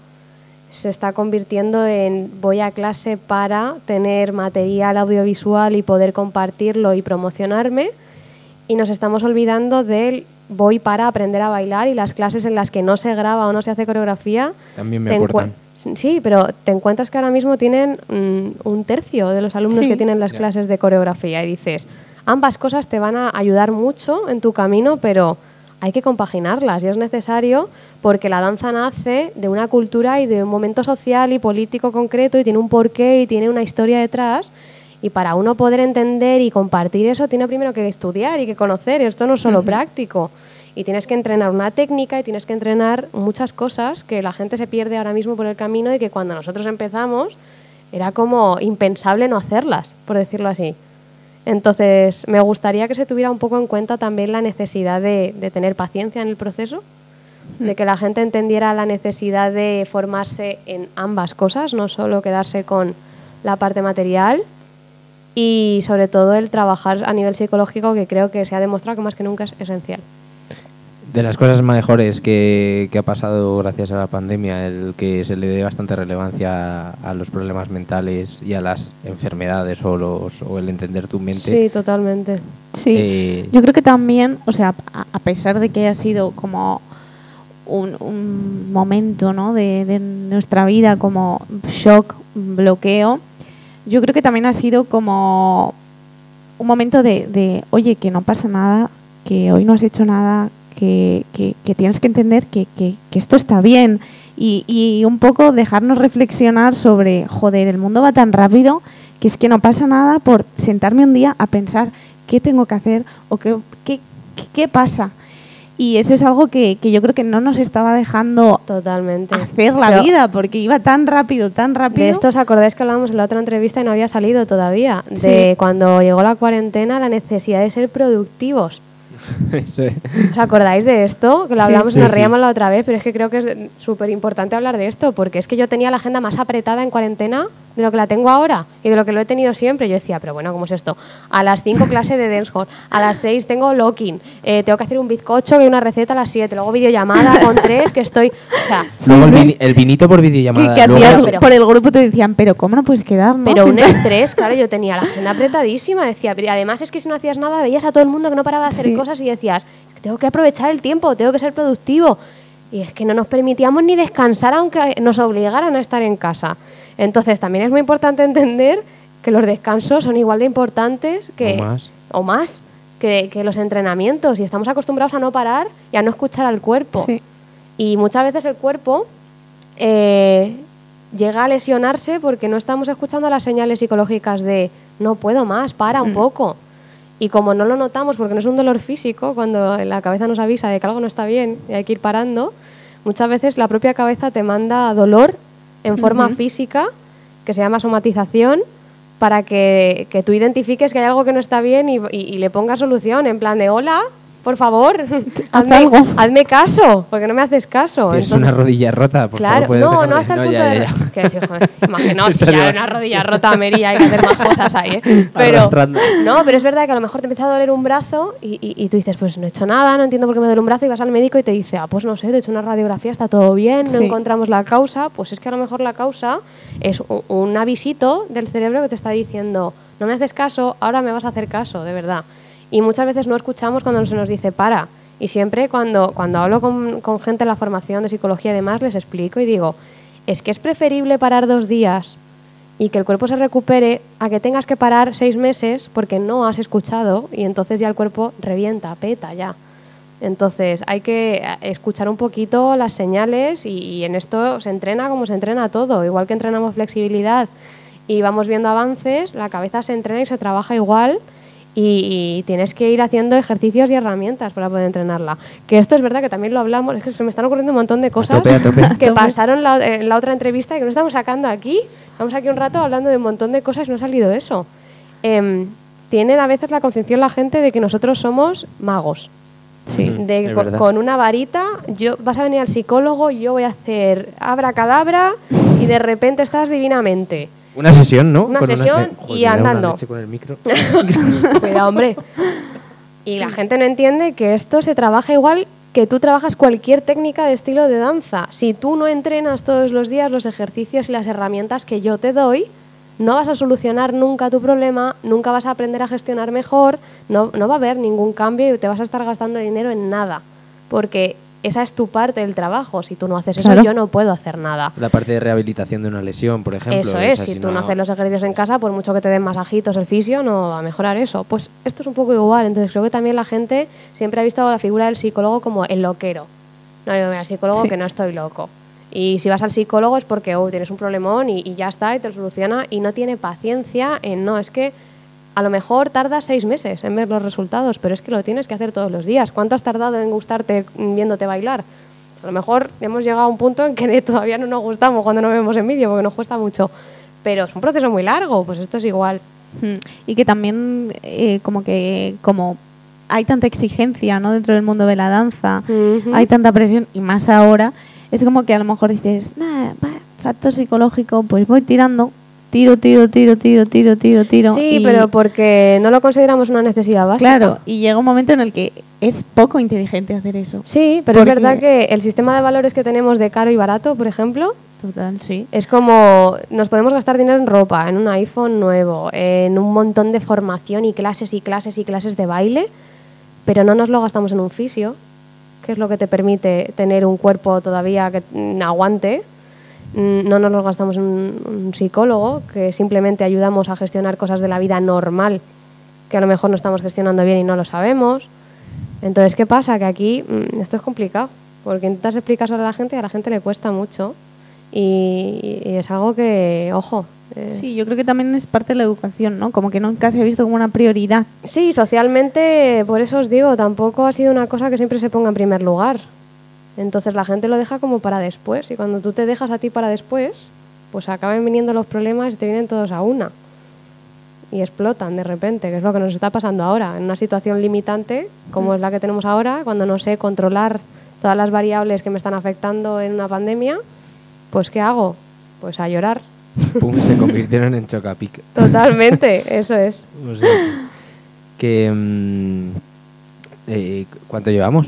se está convirtiendo en voy a clase para tener material audiovisual y poder compartirlo y promocionarme y nos estamos olvidando del voy para aprender a bailar y las clases en las que no se graba o no se hace coreografía. También me aportan. Sí, pero te encuentras que ahora mismo tienen mm, un tercio de los alumnos Sí. que tienen las clases de coreografía y dices, ambas cosas te van a ayudar mucho en tu camino, pero hay que compaginarlas y es necesario porque la danza nace de una cultura y de un momento social y político concreto y tiene un porqué y tiene una historia detrás. Y para uno poder entender y compartir eso, tiene primero que estudiar y que conocer. Y esto no es solo práctico. Y tienes que entrenar una técnica y tienes que entrenar muchas cosas que la gente se pierde ahora mismo por el camino y que cuando nosotros empezamos era como impensable no hacerlas, por decirlo así. Entonces, me gustaría que se tuviera un poco en cuenta también la necesidad de, de tener paciencia en el proceso, de que la gente entendiera la necesidad de formarse en ambas cosas, no solo quedarse con la parte material y sobre todo el trabajar a nivel psicológico, que creo que se ha demostrado que más que nunca es esencial. De las cosas mejores que, que ha pasado gracias a la pandemia, el que se le dé bastante relevancia a los problemas mentales y a las enfermedades o, los, o el entender tu mente. Sí, totalmente. Sí, Eh, yo creo que también, o sea, a, a pesar de que ha sido como un, un momento ¿no? de, de nuestra vida como shock, bloqueo, yo creo que también ha sido como un momento de, de, oye, que no pasa nada, que hoy no has hecho nada, que, que- que tienes que entender que, esto está bien y, y un poco dejarnos reflexionar sobre, joder, el mundo va tan rápido que es que no pasa nada por sentarme un día a pensar qué tengo que hacer o qué, qué, pasa. Y eso es algo que, que yo creo que no nos estaba dejando Totalmente. hacer la Pero vida porque iba tan rápido, tan rápido. De esto os acordáis que hablábamos en la otra entrevista y no había salido todavía. De cuando llegó la cuarentena, la necesidad de ser productivos. sí. ¿Os acordáis de esto? Que lo Sí, hablamos sí, y nos sí. reíamos la otra vez, pero es que creo que es súper importante hablar de esto, porque es que yo tenía la agenda más apretada en cuarentena de lo que la tengo ahora y de lo que lo he tenido siempre. Yo decía, pero bueno, ¿cómo es esto? A las 5 clase de dancehall, a las 6 tengo locking, eh, tengo que hacer un bizcocho que una receta a las 7, luego videollamada con 3 que estoy... O sea, Luego el, sí. el vinito por videollamada. que luego- pero- por el grupo te decían, pero ¿cómo no puedes quedar? no? Pero Si un estrés, claro, yo tenía la agenda apretadísima, decía, pero además es que si no hacías nada, veías a todo el mundo que no paraba de hacer Sí. Cosas y decías, tengo que aprovechar el tiempo, tengo que ser productivo. Y es que no nos permitíamos ni descansar aunque nos obligaran a estar en casa. Entonces también es muy importante entender que los descansos son igual de importantes que, O más. o más que, que los entrenamientos y estamos acostumbrados a no parar y a no escuchar al cuerpo. Sí. Y muchas veces el cuerpo eh, llega a lesionarse porque no estamos escuchando las señales psicológicas de no puedo más, para un poco. Y como no lo notamos porque no es un dolor físico, cuando la cabeza nos avisa de que algo no está bien y hay que ir parando, muchas veces la propia cabeza te manda dolor en forma física, que se llama somatización, para que, que tú identifiques que hay algo que no está bien y, y- y le pongas solución, en plan de hola, por favor, hazme, algo. hazme caso, porque no me haces caso. Entonces- una rodilla rota, por claro, favor. ¿puedes no, no hasta el punto ya, de... ya, ya. decir, joder, imaginaos si ya una rodilla rota, Mary, hay que hacer más cosas ahí, ¿eh? Pero, no, pero es verdad que a lo mejor te empieza a doler un brazo y, y- y tú dices, pues no he hecho nada, no entiendo por qué me duele un brazo y vas al médico y te dice, ah, pues no sé, te he hecho una radiografía, está todo bien, no Sí. encontramos la causa, pues es que a lo mejor la causa es un, un avisito del cerebro que te está diciendo, no me haces caso, ahora me vas a hacer caso, de verdad. Y muchas veces no escuchamos cuando se nos dice para. Y siempre cuando, cuando hablo con, con gente en la formación de psicología y demás, les explico y digo, es que es preferible parar dos días y que el cuerpo se recupere a que tengas que parar seis meses porque no has escuchado y entonces ya el cuerpo revienta, peta ya. Entonces hay que eh, escuchar un poquito las señales y, y en esto se entrena como se entrena todo, igual que entrenamos flexibilidad y vamos viendo avances, la cabeza se entrena y se trabaja igual y, y tienes que ir haciendo ejercicios y herramientas para poder entrenarla. Que esto es verdad que también lo hablamos, es que se me están ocurriendo un montón de cosas tope, a tope. que pasaron la- en la otra entrevista y que no estamos sacando aquí. Estamos aquí un rato hablando de un montón de cosas y no ha salido eso. Em, tienen a veces la concepción la gente de que nosotros somos magos. Sí. De es co- verdad. con una varita, yo vas a venir al psicólogo, yo voy a hacer abracadabra y de repente estás divinamente. Una sesión, ¿no? Una Con sesión Joder, y andando. con el micro. Cuidado, hombre. Y la gente no entiende que esto se trabaja igual que tú trabajas cualquier técnica de estilo de danza. Si tú no entrenas todos los días los ejercicios y las herramientas que yo te doy, no vas a solucionar nunca tu problema, nunca vas a aprender a gestionar mejor, no, no va a haber ningún cambio y te vas a estar gastando dinero en nada. Porque esa es tu parte del trabajo. Si tú no haces eso, Claro. yo no puedo hacer nada. La parte de rehabilitación de una lesión, por ejemplo. Eso es, si tú no haces los ejercicios en casa, por mucho que te den masajitos el fisio, no va a mejorar eso. Pues esto es un poco igual, entonces creo que también la gente siempre ha visto la figura del psicólogo como el loquero. No, yo voy al psicólogo Sí. que no estoy loco. Y si vas al psicólogo es porque oh, tienes un problemón y, y ya está, y te lo soluciona, y no tiene paciencia en, no, es que a lo mejor tardas seis meses en ver los resultados, pero es que lo tienes que hacer todos los días. ¿Cuánto has tardado en gustarte mm, viéndote bailar? A lo mejor hemos llegado a un punto en que todavía no nos gustamos cuando nos vemos en vídeo porque nos cuesta mucho. Pero es un proceso muy largo, pues esto es igual. Mm. Y que también eh, como que como hay tanta exigencia ¿no? dentro del mundo de la danza, hay tanta presión y más ahora, es como que a lo mejor dices, nah, factor psicológico, pues voy tirando, tiro, tiro, tiro, tiro, tiro, tiro, tiro. Sí, y- pero porque no lo consideramos una necesidad básica. Claro, y llega un momento en el que es poco inteligente hacer eso. Sí, pero es Porque- verdad que el sistema de valores que tenemos de caro y barato, por ejemplo, Total, sí. es como nos podemos gastar dinero en ropa, en un iPhone nuevo, en un montón de formación y clases y clases y clases de baile, pero no nos lo gastamos en un fisio, que es lo que te permite tener un cuerpo todavía que mm, aguante. Mm, No nos lo gastamos en un, psicólogo, que simplemente ayudamos a gestionar cosas de la vida normal, que a lo mejor no estamos gestionando bien y no lo sabemos. Entonces, ¿qué pasa? Que aquí mm, esto es complicado, porque intentas explicar a la gente y a la gente le cuesta mucho. Y, y es algo que, ojo. eh, Sí, yo creo que también es parte de la educación, ¿no? Como que nunca se ha visto como una prioridad. Sí, socialmente, por eso os digo, tampoco ha sido una cosa que siempre se ponga en primer lugar. Entonces la gente lo deja como para después. Y cuando tú te dejas a ti para después, pues acaban viniendo los problemas y te vienen todos a una. Y explotan de repente, que es lo que nos está pasando ahora. En una situación limitante, como es la que tenemos ahora, cuando no sé controlar todas las variables que me están afectando en una pandemia, pues ¿qué hago? Pues a llorar. Pum, se convirtieron en chocapic. Totalmente, eso es. O sea, que... mm, eh, ¿Cuánto llevamos?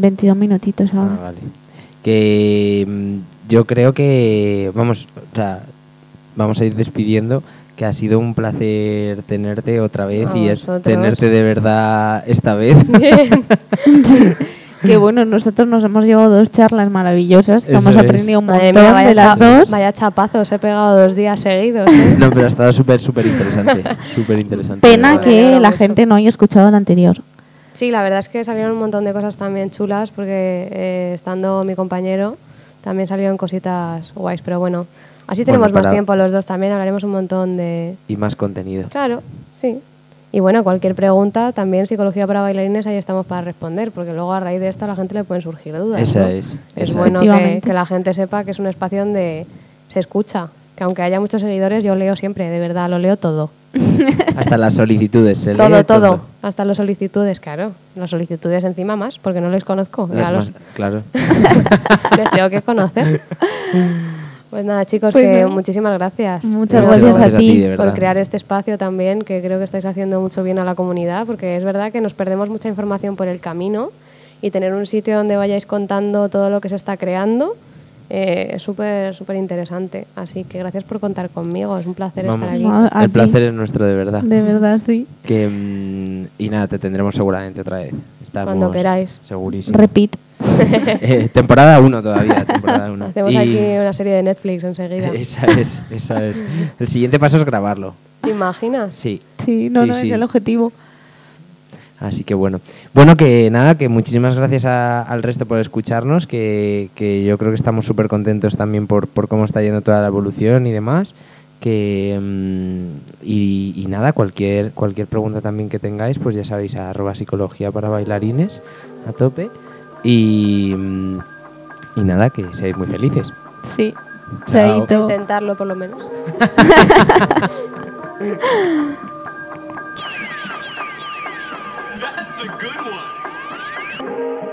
22 minutitos ahora. Ah, vale. Que mm, yo creo que vamos, o sea, vamos a ir despidiendo. Que ha sido un placer tenerte otra vez A y es vosotros. tenerte de verdad esta vez. Que bueno, nosotros nos hemos llevado dos charlas maravillosas, que Eso hemos es. aprendido un Madre montón mía, vaya, de las dos. vaya chapazos, he pegado dos días seguidos. ¿eh? no, pero ha estado súper, súper interesante. Súper interesante. Pena que la mucho. gente no haya escuchado el anterior. Sí, la verdad es que salieron un montón de cosas también chulas, porque eh, estando mi compañero también salieron cositas guays, pero bueno, así Bueno, tenemos más tiempo los dos también, hablaremos un montón de... Y más contenido. Claro, sí. Y bueno, cualquier pregunta, también Psicología para Bailarines, ahí estamos para responder, porque luego a raíz de esto a la gente le pueden surgir dudas. Esa ¿no? es, Es esa bueno que, que la gente sepa que es un espacio donde se escucha, que aunque haya muchos seguidores, yo leo siempre, de verdad, lo leo todo. Hasta las solicitudes. Se Todo, lee todo. Hasta las solicitudes, claro. Las solicitudes encima más, porque no les conozco. Las ya los- más- claro. les tengo que conocer. Pues nada, chicos, Pues que muchísimas gracias. Muchas Muchas gracias, gracias a a ti, ti. de verdad. por crear este espacio también, que creo que estáis haciendo mucho bien a la comunidad, porque es verdad que nos perdemos mucha información por el camino y tener un sitio donde vayáis contando todo lo que se está creando eh, es súper, súper interesante. Así que gracias por contar conmigo, es un placer Vamos. estar aquí. No, El placer es nuestro, de verdad. De verdad, sí. Que, mm, y nada, te tendremos seguramente otra vez. Estamos Cuando queráis. Segurísimo. Repeat. Eh, temporada 1 todavía. Temporada uno. Hacemos Y- aquí una serie de Netflix enseguida. Esa es, esa es. El siguiente paso es grabarlo. ¿Te imaginas? Sí. Sí, no, Sí, no, sí. es el objetivo. Así que bueno. Bueno, que nada, que muchísimas gracias a- al resto por escucharnos, que, que yo creo que estamos súper contentos también por, por cómo está yendo toda la evolución y demás. Que, mm, y, y nada, cualquier, cualquier pregunta también que tengáis, pues ya sabéis, a arroba psicología para bailarines a tope. Y, mm, y nada, que seáis muy felices. Sí. Chao. Chaito. Intentarlo por lo menos. That's a good one.